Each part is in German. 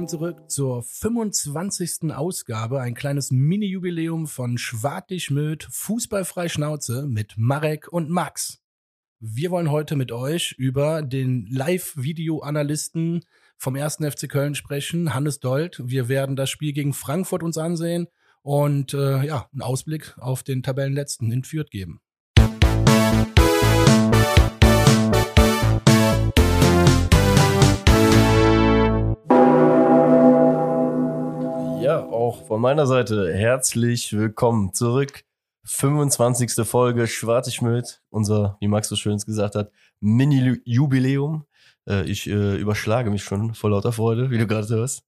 willkommen zurück zur 25. Ausgabe, ein kleines Mini-Jubiläum von Schwartig Möd Fußballfrei Schnauze mit Marek und Max. Wir wollen heute mit euch über den Live-Video-Analysten vom 1. FC Köln sprechen, Hannes Dold. Wir werden das Spiel gegen Frankfurt uns ansehen und äh, ja, einen Ausblick auf den Tabellenletzten in Fürth geben. Auch von meiner Seite herzlich willkommen zurück. 25. Folge Schwartigmüld, unser, wie Max so schön gesagt hat, Mini-Jubiläum. Äh, ich äh, überschlage mich schon vor lauter Freude, wie du gerade hörst.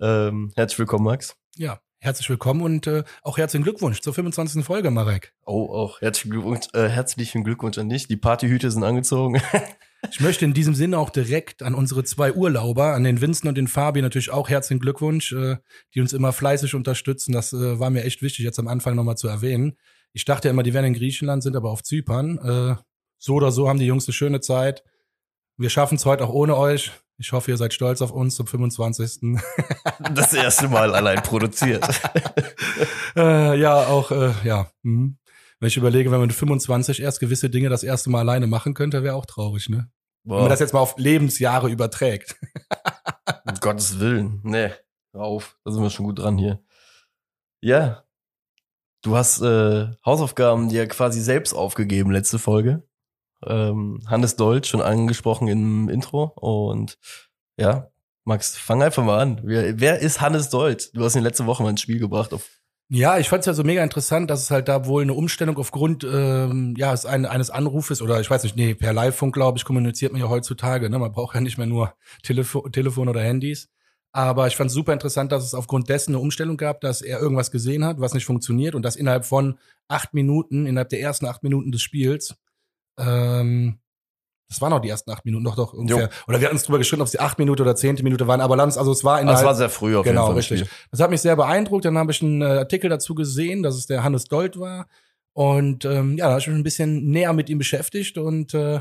Ähm, herzlich willkommen, Max. Ja, herzlich willkommen und äh, auch herzlichen Glückwunsch zur 25. Folge, Marek. Oh, auch herzlichen Glückwunsch, äh, herzlichen Glückwunsch an dich. Die Partyhüte sind angezogen. Ich möchte in diesem Sinne auch direkt an unsere zwei Urlauber, an den Vincent und den Fabi natürlich auch herzlichen Glückwunsch, äh, die uns immer fleißig unterstützen. Das äh, war mir echt wichtig, jetzt am Anfang nochmal zu erwähnen. Ich dachte ja immer, die wären in Griechenland, sind aber auf Zypern. Äh, so oder so haben die Jungs eine schöne Zeit. Wir schaffen es heute auch ohne euch. Ich hoffe, ihr seid stolz auf uns zum 25. Das erste Mal allein produziert. äh, ja, auch, äh, ja. Hm. Wenn ich überlege, wenn man mit 25 erst gewisse Dinge das erste Mal alleine machen könnte, wäre auch traurig, ne? Boah. Wenn man das jetzt mal auf Lebensjahre überträgt. um Gottes Willen. Nee, hör auf. Da sind wir schon gut dran hier. Ja. Du hast äh, Hausaufgaben dir quasi selbst aufgegeben, letzte Folge. Ähm, Hannes Deutsch schon angesprochen im Intro. Und ja, Max, fang einfach mal an. Wer, wer ist Hannes Deutsch? Du hast ihn letzte Woche mal ins Spiel gebracht auf ja, ich fand es ja so mega interessant, dass es halt da wohl eine Umstellung aufgrund ähm, ja, ein, eines Anrufes oder ich weiß nicht, nee, per Live-Funk, glaube ich, kommuniziert man ja heutzutage. Ne? Man braucht ja nicht mehr nur Telefo Telefon oder Handys. Aber ich fand es super interessant, dass es aufgrund dessen eine Umstellung gab, dass er irgendwas gesehen hat, was nicht funktioniert und das innerhalb von acht Minuten, innerhalb der ersten acht Minuten des Spiels, ähm, das waren auch die ersten acht Minuten, doch, doch, ungefähr. Jo. Oder wir hatten uns drüber geschrieben, ob es die acht Minute oder zehnte Minute waren, aber Lanz, also es war in Das war sehr früh auf genau, jeden Fall. Genau, richtig. Das hat mich sehr beeindruckt. Dann habe ich einen äh, Artikel dazu gesehen, dass es der Hannes Dold war. Und ähm, ja, da habe ich mich ein bisschen näher mit ihm beschäftigt und äh,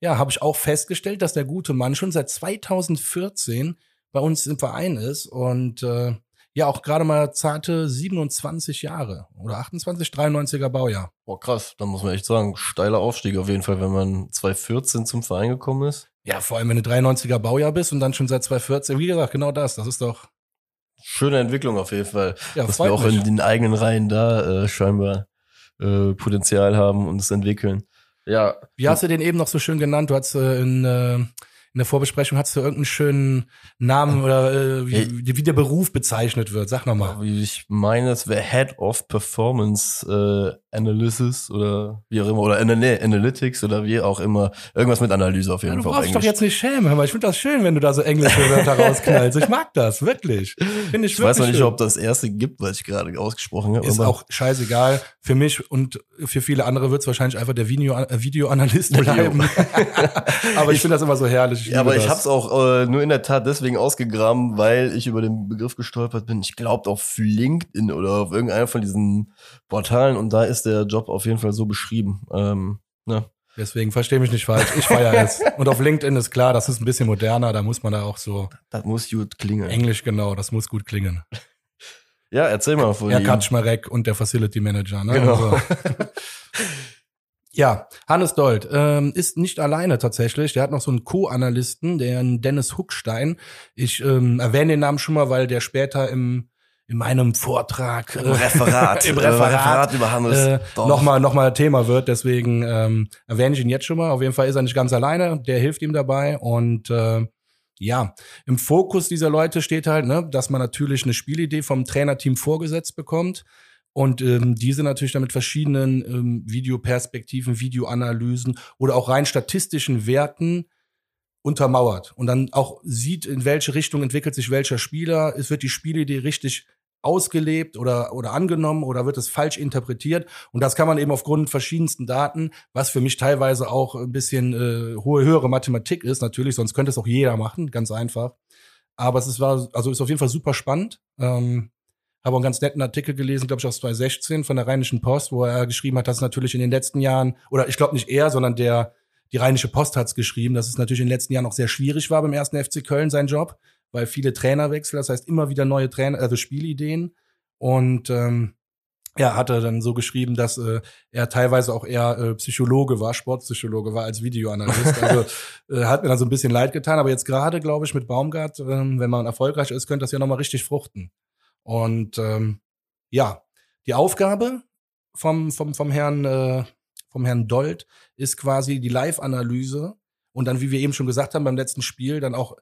ja, habe ich auch festgestellt, dass der gute Mann schon seit 2014 bei uns im Verein ist und äh, ja auch gerade mal zarte 27 Jahre oder 28, 93er Baujahr. Boah, krass, da muss man echt sagen, steiler Aufstieg auf jeden Fall, wenn man 2014 zum Verein gekommen ist. Ja, vor allem, wenn du 93er Baujahr bist und dann schon seit 2014, wie gesagt, genau das, das ist doch. Schöne Entwicklung auf jeden Fall. Ja, dass wir auch mich. in den eigenen Reihen da äh, scheinbar äh, Potenzial haben und es entwickeln. Ja. Wie hast du den eben noch so schön genannt? Du hast äh, in äh, in der Vorbesprechung hast du irgendeinen schönen Namen oder äh, wie, wie, der Beruf bezeichnet wird. Sag nochmal. Ich meine, es wäre Head of Performance äh, Analysis oder wie auch immer, oder nee, Analytics oder wie auch immer. Irgendwas mit Analyse auf jeden ja, Fall. Du brauchst doch jetzt nicht schämen, aber ich finde das schön, wenn du da so englische Wörter rausknallst. Ich mag das, wirklich. Finde ich, ich weiß noch nicht, schön. ob das erste gibt, was ich gerade ausgesprochen habe. Ist auch scheißegal. Für mich und für viele andere wird es wahrscheinlich einfach der Video, äh, Videoanalyst bleiben. aber ich finde das immer so herrlich. ja, aber das. ich habe es auch äh, nur in der Tat deswegen ausgegraben, weil ich über den Begriff gestolpert bin. Ich glaube auf LinkedIn oder auf irgendeiner von diesen Portalen und da ist ist der Job auf jeden Fall so beschrieben. Ähm, ne? Deswegen verstehe mich nicht falsch. Ich feiere es. Und auf LinkedIn ist klar, das ist ein bisschen moderner, da muss man da auch so. Das muss gut klingen. Englisch genau, das muss gut klingen. Ja, erzähl mal von Herr Kaczmarek und der Facility Manager. Ne? Genau. Also. ja, Hannes Dold ähm, ist nicht alleine tatsächlich. Der hat noch so einen Co-Analysten, den Dennis Huckstein. Ich ähm, erwähne den Namen schon mal, weil der später im in meinem Vortrag, Im Referat, im Referat, Referat über Hannes äh, nochmal noch mal Thema wird. Deswegen ähm, erwähne ich ihn jetzt schon mal. Auf jeden Fall ist er nicht ganz alleine. Der hilft ihm dabei und äh, ja, im Fokus dieser Leute steht halt, ne, dass man natürlich eine Spielidee vom Trainerteam vorgesetzt bekommt und ähm, diese natürlich dann mit verschiedenen ähm, Videoperspektiven, Videoanalysen oder auch rein statistischen Werten untermauert und dann auch sieht, in welche Richtung entwickelt sich welcher Spieler. Es wird die Spielidee richtig ausgelebt oder, oder angenommen oder wird es falsch interpretiert. Und das kann man eben aufgrund verschiedensten Daten, was für mich teilweise auch ein bisschen äh, hohe, höhere Mathematik ist, natürlich, sonst könnte es auch jeder machen, ganz einfach. Aber es ist, war, also ist auf jeden Fall super spannend. Ähm, habe einen ganz netten Artikel gelesen, glaube ich, aus 2016 von der Rheinischen Post, wo er geschrieben hat, dass natürlich in den letzten Jahren, oder ich glaube nicht er, sondern der, die Rheinische Post hat's geschrieben, dass es natürlich in den letzten Jahren auch sehr schwierig war beim ersten FC Köln, sein Job, weil viele Trainerwechsel, das heißt immer wieder neue Trainer, also Spielideen. Und ähm, ja, hat er dann so geschrieben, dass äh, er teilweise auch eher äh, Psychologe war, Sportpsychologe war als Videoanalyst. Also äh, hat mir dann so ein bisschen leid getan. Aber jetzt gerade, glaube ich, mit Baumgart, äh, wenn man erfolgreich ist, könnte das ja nochmal richtig fruchten. Und ähm, ja, die Aufgabe vom, vom, vom Herrn, äh, vom Herrn Dold ist quasi die Live-Analyse und dann, wie wir eben schon gesagt haben, beim letzten Spiel dann auch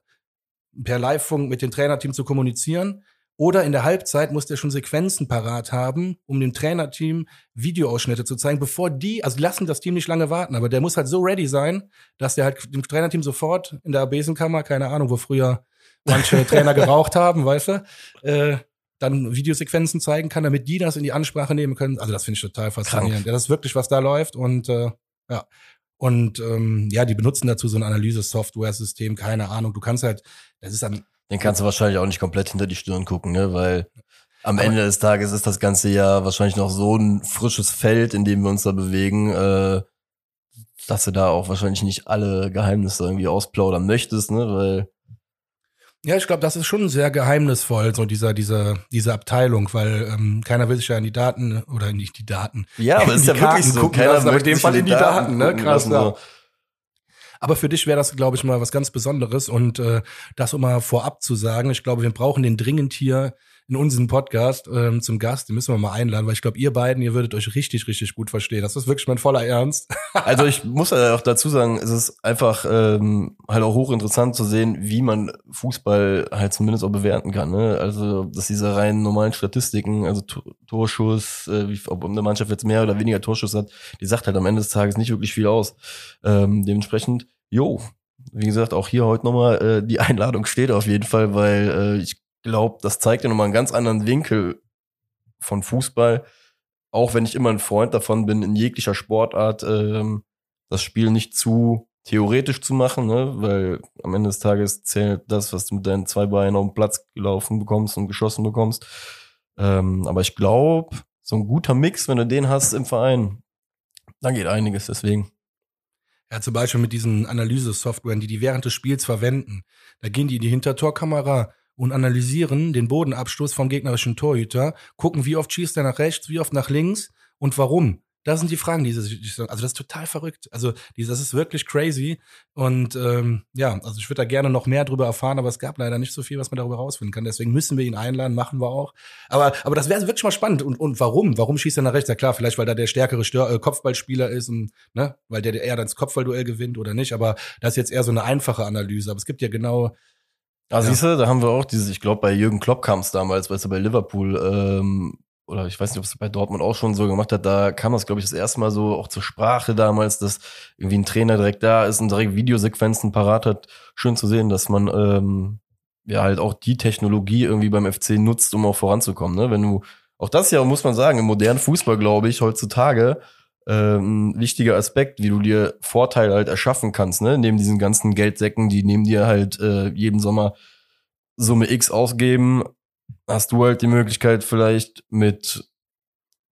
per Live-Funk mit dem Trainerteam zu kommunizieren oder in der Halbzeit muss der schon Sequenzen parat haben, um dem Trainerteam Videoausschnitte zu zeigen, bevor die, also lassen das Team nicht lange warten, aber der muss halt so ready sein, dass der halt dem Trainerteam sofort in der Besenkammer, keine Ahnung, wo früher manche Trainer geraucht haben, weißt du, äh, dann Videosequenzen zeigen kann, damit die das in die Ansprache nehmen können. Also das finde ich total faszinierend. Ja, das ist wirklich, was da läuft und äh, ja. Und ähm, ja, die benutzen dazu so ein Analyse-Software-System, keine Ahnung. Du kannst halt, das ist dann den kannst du wahrscheinlich auch nicht komplett hinter die Stirn gucken, ne? Weil am Ende des Tages ist das ganze ja wahrscheinlich noch so ein frisches Feld, in dem wir uns da bewegen, äh, dass du da auch wahrscheinlich nicht alle Geheimnisse irgendwie ausplaudern möchtest, ne? Weil ja, ich glaube, das ist schon sehr geheimnisvoll, so dieser, dieser, diese Abteilung, weil ähm, keiner will sich ja in die Daten oder nicht die Daten. Ja, aber ist ja Karten wirklich so. Keiner lassen, aber in dem Fall in die Daten, Daten ne? Krass, ja. So. Aber für dich wäre das, glaube ich, mal was ganz Besonderes. Und äh, das um mal vorab zu sagen, ich glaube, wir brauchen den dringend hier in unserem Podcast ähm, zum Gast. Den müssen wir mal einladen, weil ich glaube, ihr beiden, ihr würdet euch richtig, richtig gut verstehen. Das ist wirklich mein voller Ernst. also ich muss ja auch dazu sagen, es ist einfach ähm, halt auch hochinteressant zu sehen, wie man Fußball halt zumindest auch bewerten kann. Ne? Also, dass diese rein normalen Statistiken, also Torschuss, äh, wie, ob eine Mannschaft jetzt mehr oder weniger Torschuss hat, die sagt halt am Ende des Tages nicht wirklich viel aus. Ähm, dementsprechend, jo, wie gesagt, auch hier heute nochmal, äh, die Einladung steht auf jeden Fall, weil äh, ich glaube, das zeigt ja nochmal einen ganz anderen Winkel von Fußball. Auch wenn ich immer ein Freund davon bin, in jeglicher Sportart ähm, das Spiel nicht zu theoretisch zu machen, ne? weil am Ende des Tages zählt das, was du mit deinen zwei Beinen auf den Platz gelaufen bekommst und geschossen bekommst. Ähm, aber ich glaube, so ein guter Mix, wenn du den hast im Verein, dann geht einiges deswegen. Ja, zum Beispiel mit diesen Analyse-Softwaren, die die während des Spiels verwenden. Da gehen die in die Hintertorkamera, und analysieren den Bodenabstoß vom gegnerischen Torhüter, gucken, wie oft schießt er nach rechts, wie oft nach links und warum. Das sind die Fragen, die sich Also das ist total verrückt. Also das ist wirklich crazy. Und ähm, ja, also ich würde da gerne noch mehr drüber erfahren, aber es gab leider nicht so viel, was man darüber rausfinden kann. Deswegen müssen wir ihn einladen, machen wir auch. Aber, aber das wäre wirklich mal spannend. Und, und warum? Warum schießt er nach rechts? Ja klar, vielleicht weil da der stärkere Stör äh, Kopfballspieler ist und ne, weil der eher das Kopfballduell gewinnt oder nicht. Aber das ist jetzt eher so eine einfache Analyse. Aber es gibt ja genau Ah, ja. siehst du, da haben wir auch dieses, ich glaube, bei Jürgen Klopp kam es damals, weißt du, bei Liverpool, ähm, oder ich weiß nicht, ob es bei Dortmund auch schon so gemacht hat, da kam das, glaube ich, das erste Mal so auch zur Sprache damals, dass irgendwie ein Trainer direkt da ist und direkt Videosequenzen parat hat. Schön zu sehen, dass man ähm, ja halt auch die Technologie irgendwie beim FC nutzt, um auch voranzukommen. Ne? Wenn du, auch das ja, muss man sagen, im modernen Fußball, glaube ich, heutzutage, ähm, wichtiger Aspekt, wie du dir Vorteile halt erschaffen kannst, ne? Neben diesen ganzen Geldsäcken, die neben dir halt äh, jeden Sommer Summe X ausgeben, hast du halt die Möglichkeit vielleicht mit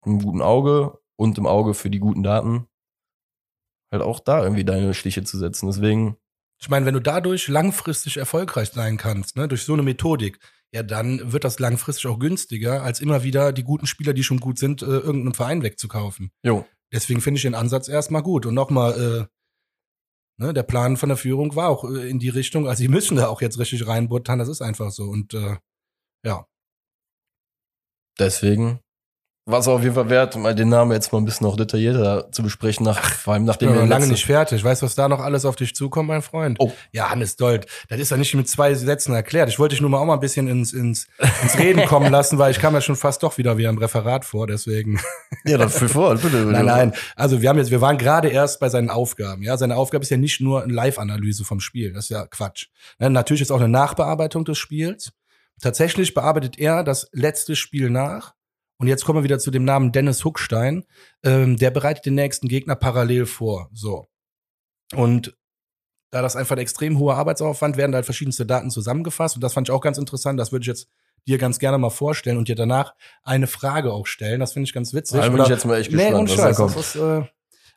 einem guten Auge und im Auge für die guten Daten halt auch da irgendwie deine Stiche zu setzen. Deswegen. Ich meine, wenn du dadurch langfristig erfolgreich sein kannst, ne, durch so eine Methodik, ja, dann wird das langfristig auch günstiger, als immer wieder die guten Spieler, die schon gut sind, äh, irgendeinem Verein wegzukaufen. Jo. Deswegen finde ich den Ansatz erstmal gut. Und nochmal, äh, ne, der Plan von der Führung war auch äh, in die Richtung, also sie müssen da auch jetzt richtig reinbuttern, das ist einfach so. Und äh, ja. Deswegen war es auf jeden Fall wert, mal den Namen jetzt mal ein bisschen noch detaillierter zu besprechen, nach, vor allem nachdem wir lange nicht fertig. Weißt du, was da noch alles auf dich zukommt, mein Freund? Oh. Ja, Hannes Dold, das ist ja nicht mit zwei Sätzen erklärt. Ich wollte dich nur mal auch mal ein bisschen ins, ins, ins Reden kommen lassen, weil ich kam ja schon fast doch wieder wie ein Referat vor, deswegen. Ja, dann für vor, bitte, bitte. Nein, nein. Also wir haben jetzt, wir waren gerade erst bei seinen Aufgaben. Ja, seine Aufgabe ist ja nicht nur eine Live-Analyse vom Spiel. Das ist ja Quatsch. Ja, natürlich ist auch eine Nachbearbeitung des Spiels. Tatsächlich bearbeitet er das letzte Spiel nach und jetzt kommen wir wieder zu dem Namen Dennis Huckstein. Ähm, der bereitet den nächsten Gegner parallel vor. So. Und da das einfach ein extrem hoher Arbeitsaufwand, werden da halt verschiedenste Daten zusammengefasst. Und das fand ich auch ganz interessant. Das würde ich jetzt dir ganz gerne mal vorstellen und dir danach eine Frage auch stellen. Das finde ich ganz witzig. Da bin ich jetzt mal echt gespannt, nee, was Scheiß, da kommt. Das ist, äh,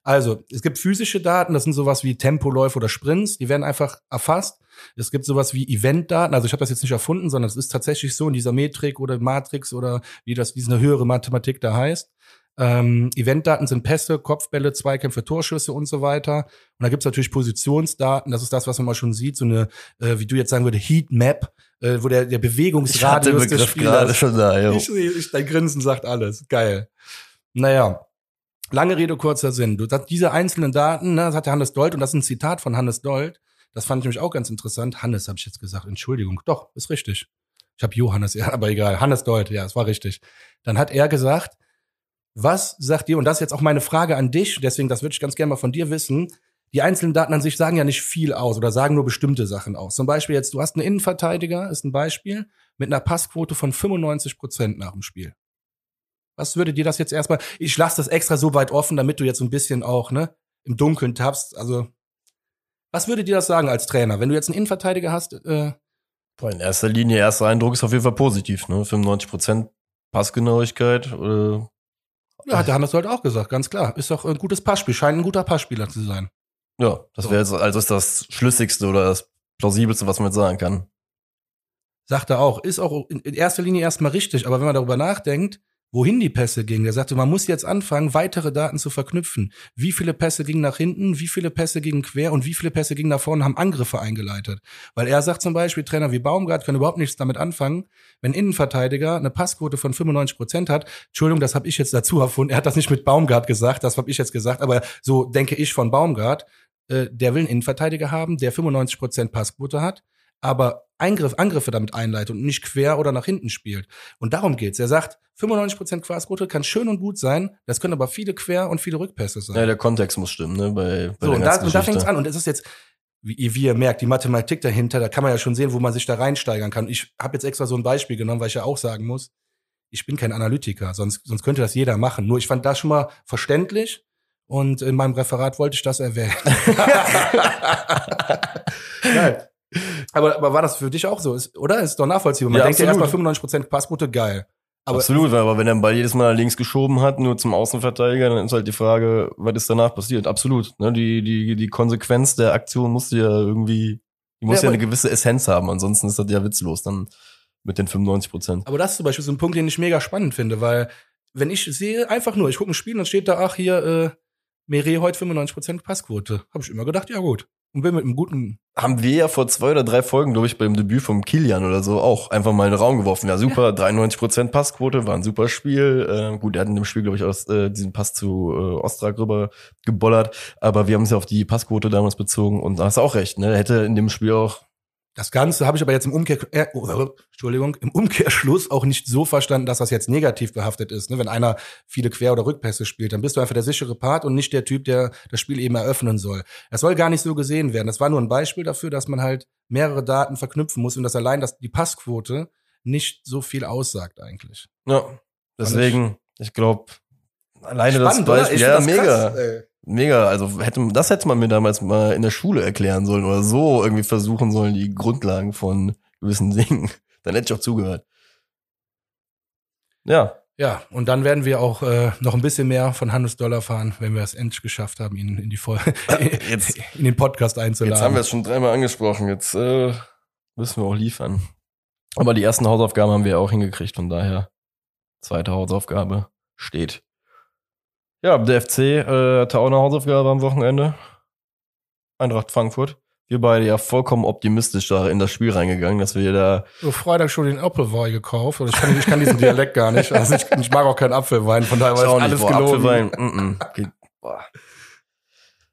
Also, es gibt physische Daten, das sind sowas wie Tempoläufe oder Sprints, die werden einfach erfasst. Es gibt sowas wie Eventdaten, also ich habe das jetzt nicht erfunden, sondern es ist tatsächlich so in dieser Metrik oder Matrix oder wie das, wie es eine höhere Mathematik da heißt. Ähm, Eventdaten sind Pässe, Kopfbälle, Zweikämpfe, Torschüsse und so weiter. Und da gibt's natürlich Positionsdaten, das ist das, was man mal schon sieht, so eine, äh, wie du jetzt sagen würde, Heatmap, äh, wo der, der Bewegungsradius des Spielers. Schon da, jo. ich, ich, dein Grinsen sagt alles. Geil. Naja, Lange Rede, kurzer Sinn. Du, das, diese einzelnen Daten, ne, das hat der Hannes Dold und das ist ein Zitat von Hannes Dold. Das fand ich nämlich auch ganz interessant. Hannes habe ich jetzt gesagt. Entschuldigung. Doch, ist richtig. Ich habe Johannes, ja, aber egal. Hannes Dold, ja, es war richtig. Dann hat er gesagt, was sagt ihr, und das ist jetzt auch meine Frage an dich, deswegen, das würde ich ganz gerne mal von dir wissen. Die einzelnen Daten an sich sagen ja nicht viel aus oder sagen nur bestimmte Sachen aus. Zum Beispiel jetzt, du hast einen Innenverteidiger, ist ein Beispiel, mit einer Passquote von 95 Prozent nach dem Spiel. Was würde dir das jetzt erstmal? Ich lasse das extra so weit offen, damit du jetzt ein bisschen auch ne im Dunkeln tappst. Also was würde dir das sagen als Trainer, wenn du jetzt einen Innenverteidiger hast? Äh, Boah, in erster Linie erster Eindruck ist auf jeden Fall positiv. Ne, 95 Prozent Passgenauigkeit. Äh, ja, hat der Hannes halt auch gesagt, ganz klar. Ist doch ein gutes Passspiel, scheint ein guter Passspieler zu sein. Ja, das wäre jetzt also ist das schlüssigste oder das plausibelste, was man jetzt sagen kann. Sagt er auch, ist auch in erster Linie erstmal richtig, aber wenn man darüber nachdenkt, wohin die Pässe gingen. Er sagte, man muss jetzt anfangen, weitere Daten zu verknüpfen. Wie viele Pässe gingen nach hinten, wie viele Pässe gingen quer und wie viele Pässe gingen nach vorne, haben Angriffe eingeleitet. Weil er sagt zum Beispiel, Trainer wie Baumgart können überhaupt nichts damit anfangen, wenn Innenverteidiger eine Passquote von 95 Prozent hat. Entschuldigung, das habe ich jetzt dazu erfunden. Er hat das nicht mit Baumgart gesagt, das habe ich jetzt gesagt, aber so denke ich von Baumgart. Äh, der will einen Innenverteidiger haben, der 95 Prozent Passquote hat aber Eingriff, Angriffe damit einleitet und nicht quer oder nach hinten spielt. Und darum geht's. Er sagt, 95% Quasquote kann schön und gut sein, das können aber viele Quer- und viele Rückpässe sein. Ja, der Kontext muss stimmen, ne? Bei, bei so, und da, und da fängt's an. Und es ist jetzt, wie, wie ihr merkt, die Mathematik dahinter, da kann man ja schon sehen, wo man sich da reinsteigern kann. Ich habe jetzt extra so ein Beispiel genommen, weil ich ja auch sagen muss, ich bin kein Analytiker, sonst, sonst könnte das jeder machen. Nur ich fand das schon mal verständlich und in meinem Referat wollte ich das erwähnen. Geil. Aber, aber war das für dich auch so, ist, oder? Ist doch nachvollziehbar. Man ja, denkt ja erstmal 95% Passquote, geil. Aber absolut, aber wenn er den Ball jedes Mal links geschoben hat, nur zum Außenverteidiger, dann ist halt die Frage, was ist danach passiert? Absolut. Ne? Die, die, die Konsequenz der Aktion musste ja irgendwie, die muss ja, ja eine gewisse Essenz haben, ansonsten ist das ja witzlos dann mit den 95 Prozent. Aber das ist zum Beispiel so ein Punkt, den ich mega spannend finde, weil wenn ich sehe, einfach nur, ich gucke ein Spiel und steht da, ach hier, äh, Meret heute 95% Passquote. Habe ich immer gedacht, ja gut. Und bin mit einem guten. Haben wir ja vor zwei oder drei Folgen, glaube ich, beim Debüt vom Kilian oder so auch einfach mal in den Raum geworfen. Ja, super, ja. 93% Passquote, war ein super Spiel. Äh, gut, er hat in dem Spiel, glaube ich, aus, äh, diesen Pass zu äh, Ostrak rüber gebollert. Aber wir haben es ja auf die Passquote damals bezogen und da hast du auch recht, ne? Er hätte in dem Spiel auch das Ganze habe ich aber jetzt im Umkehr, äh, oh, Entschuldigung, im Umkehrschluss auch nicht so verstanden, dass das jetzt negativ behaftet ist. Ne? Wenn einer viele Quer- oder Rückpässe spielt, dann bist du einfach der sichere Part und nicht der Typ, der das Spiel eben eröffnen soll. Das soll gar nicht so gesehen werden. Das war nur ein Beispiel dafür, dass man halt mehrere Daten verknüpfen muss und dass allein dass die Passquote nicht so viel aussagt eigentlich. Ja, deswegen, ich, ich glaube, alleine Spannend, das Beispiel, ja, mega. Krass, Mega, also hätte, das hätte man mir damals mal in der Schule erklären sollen oder so irgendwie versuchen sollen, die Grundlagen von gewissen Dingen. Dann hätte ich auch zugehört. Ja. Ja, und dann werden wir auch äh, noch ein bisschen mehr von Hannes Dollar fahren, wenn wir es endlich geschafft haben, ihn in die Folge, jetzt, in den Podcast einzuladen. Jetzt haben wir es schon dreimal angesprochen, jetzt äh, müssen wir auch liefern. Aber die ersten Hausaufgaben haben wir auch hingekriegt, von daher zweite Hausaufgabe steht. Ja, der FC äh, hatte auch eine Hausaufgabe am Wochenende. Eintracht Frankfurt. Wir beide ja vollkommen optimistisch da in das Spiel reingegangen, dass wir da. So Freitag schon den Apfelwein gekauft. Und ich kann, ich kann diesen Dialekt gar nicht. Also ich, ich mag auch keinen Apfelwein, von daher war alles gelogen. Apfelwein. Mm -mm.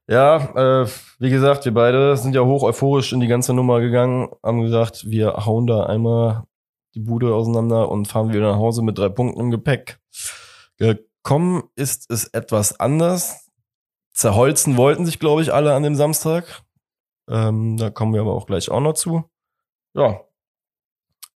Ja, äh, wie gesagt, wir beide sind ja hoch euphorisch in die ganze Nummer gegangen, haben gesagt, wir hauen da einmal die Bude auseinander und fahren wieder nach Hause mit drei Punkten im Gepäck. Kommen ist es etwas anders. Zerholzen wollten sich, glaube ich, alle an dem Samstag. Ähm, da kommen wir aber auch gleich auch noch zu. Ja,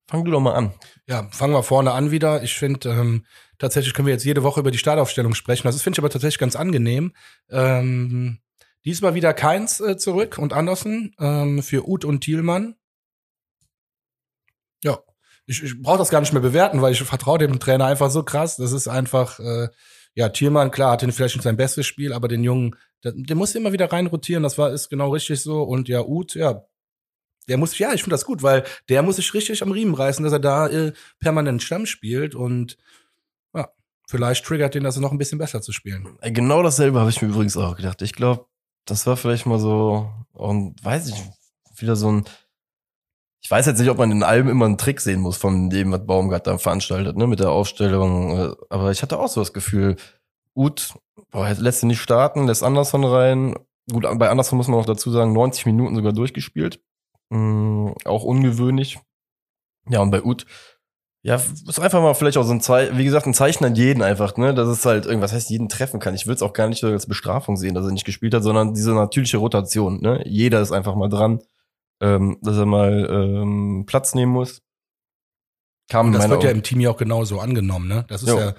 fang du doch mal an. Ja, fangen wir vorne an wieder. Ich finde, ähm, tatsächlich können wir jetzt jede Woche über die Startaufstellung sprechen. Das finde ich aber tatsächlich ganz angenehm. Ähm, diesmal wieder Keins äh, zurück und Andersen ähm, für Uth und Thielmann. Ich, ich brauche das gar nicht mehr bewerten, weil ich vertraue dem Trainer einfach so krass. Das ist einfach, äh, ja, Thielmann, klar, hatte vielleicht nicht sein bestes Spiel, aber den Jungen, der, der musste immer wieder reinrotieren, das war, ist genau richtig so. Und ja, Uth, ja, der muss, ja, ich finde das gut, weil der muss sich richtig am Riemen reißen, dass er da äh, permanent Stamm spielt und ja, vielleicht triggert den das noch ein bisschen besser zu spielen. Genau dasselbe habe ich mir übrigens auch gedacht. Ich glaube, das war vielleicht mal so, und weiß ich, wieder so ein, ich weiß jetzt nicht, ob man in allem immer einen Trick sehen muss von dem, was Baumgart da veranstaltet, ne, mit der Aufstellung. Äh, aber ich hatte auch so das Gefühl, Ut, boah, lässt ihn nicht starten, lässt Anderson rein. Gut, bei Anderson muss man auch dazu sagen, 90 Minuten sogar durchgespielt. Mhm, auch ungewöhnlich. Ja, und bei Ut, ja, ist einfach mal vielleicht auch so ein Zeichen, wie gesagt, ein Zeichen an jeden einfach, ne, dass es halt irgendwas heißt, jeden treffen kann. Ich würde es auch gar nicht als Bestrafung sehen, dass er nicht gespielt hat, sondern diese natürliche Rotation, ne. Jeder ist einfach mal dran ähm, dass er mal ähm, Platz nehmen muss. Kam das wird Augen. ja im Team ja auch genauso angenommen, ne? Das ist jo. ja.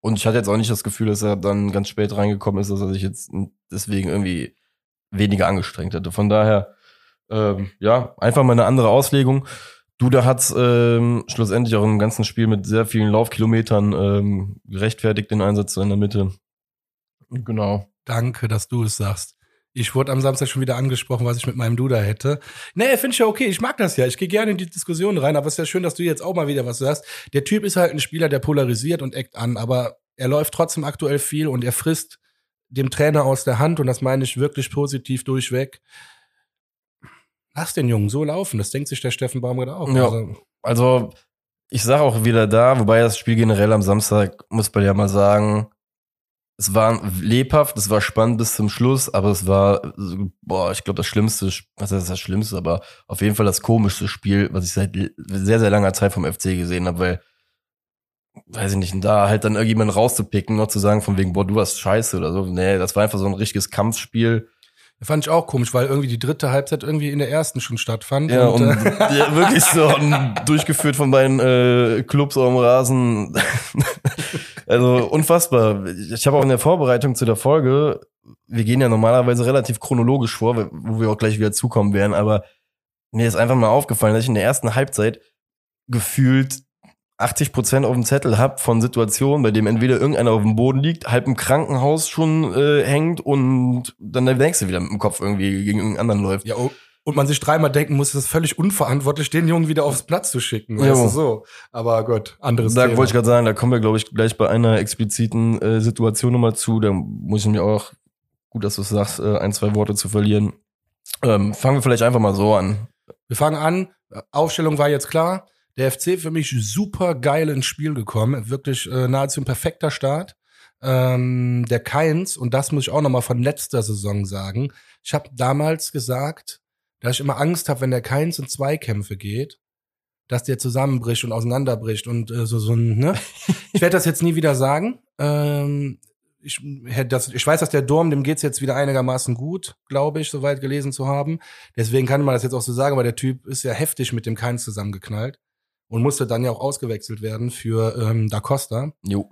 Und ich hatte jetzt auch nicht das Gefühl, dass er dann ganz spät reingekommen ist, dass er sich jetzt deswegen irgendwie weniger angestrengt hätte. Von daher, ähm, ja, einfach mal eine andere Auslegung. Duda hat ähm, schlussendlich auch im ganzen Spiel mit sehr vielen Laufkilometern ähm, gerechtfertigt, den Einsatz in der Mitte. Genau. Danke, dass du es sagst. Ich wurde am Samstag schon wieder angesprochen, was ich mit meinem Duda hätte. Nee, finde ich ja okay. Ich mag das ja. Ich gehe gerne in die Diskussion rein, aber es ist ja schön, dass du jetzt auch mal wieder was sagst. Der Typ ist halt ein Spieler, der polarisiert und eckt an, aber er läuft trotzdem aktuell viel und er frisst dem Trainer aus der Hand und das meine ich wirklich positiv durchweg. Lass den Jungen so laufen. Das denkt sich der Steffen Baumgart auch. Ja. Also, also ich sage auch wieder da, wobei das Spiel generell am Samstag, muss man ja mal sagen, es war lebhaft, es war spannend bis zum Schluss, aber es war, boah, ich glaube, das Schlimmste, was heißt das Schlimmste, aber auf jeden Fall das komischste Spiel, was ich seit sehr, sehr langer Zeit vom FC gesehen habe, weil, weiß ich nicht, da halt dann irgendjemand rauszupicken, noch zu sagen, von wegen, boah, du warst scheiße oder so. Nee, das war einfach so ein richtiges Kampfspiel Fand ich auch komisch, weil irgendwie die dritte Halbzeit irgendwie in der ersten schon stattfand. Ja, und, und äh, ja, wirklich so durchgeführt von beiden äh, Clubs am Rasen. also unfassbar. Ich habe auch in der Vorbereitung zu der Folge, wir gehen ja normalerweise relativ chronologisch vor, wo wir auch gleich wieder zukommen werden, aber mir ist einfach mal aufgefallen, dass ich in der ersten Halbzeit gefühlt 80 Prozent auf dem Zettel hab von Situationen, bei dem entweder irgendeiner auf dem Boden liegt, halb im Krankenhaus schon äh, hängt und dann der nächste wieder mit dem Kopf irgendwie gegen irgendeinen anderen läuft. Ja, oh, und man sich dreimal denken muss, es ist völlig unverantwortlich, den Jungen wieder aufs Platz zu schicken. Ja. Weißt du, so. Aber Gott, anderes Da wollte ich gerade sagen, da kommen wir, glaube ich, gleich bei einer expliziten äh, Situation nochmal zu. Da muss ich mir auch, gut, dass du es sagst, äh, ein, zwei Worte zu verlieren. Ähm, fangen wir vielleicht einfach mal so an. Wir fangen an. Aufstellung war jetzt klar. Der FC für mich super geil ins Spiel gekommen. Wirklich äh, nahezu ein perfekter Start. Ähm, der Keins, und das muss ich auch nochmal von letzter Saison sagen. Ich habe damals gesagt, dass ich immer Angst habe, wenn der Keins in Zweikämpfe geht, dass der zusammenbricht und auseinanderbricht und äh, so, so ein, ne? Ich werde das jetzt nie wieder sagen. Ähm, ich, das, ich weiß, dass der Dorm, dem geht's jetzt wieder einigermaßen gut, glaube ich, soweit gelesen zu haben. Deswegen kann man das jetzt auch so sagen, aber der Typ ist ja heftig mit dem Keins zusammengeknallt und musste dann ja auch ausgewechselt werden für ähm, Da Costa. Jo.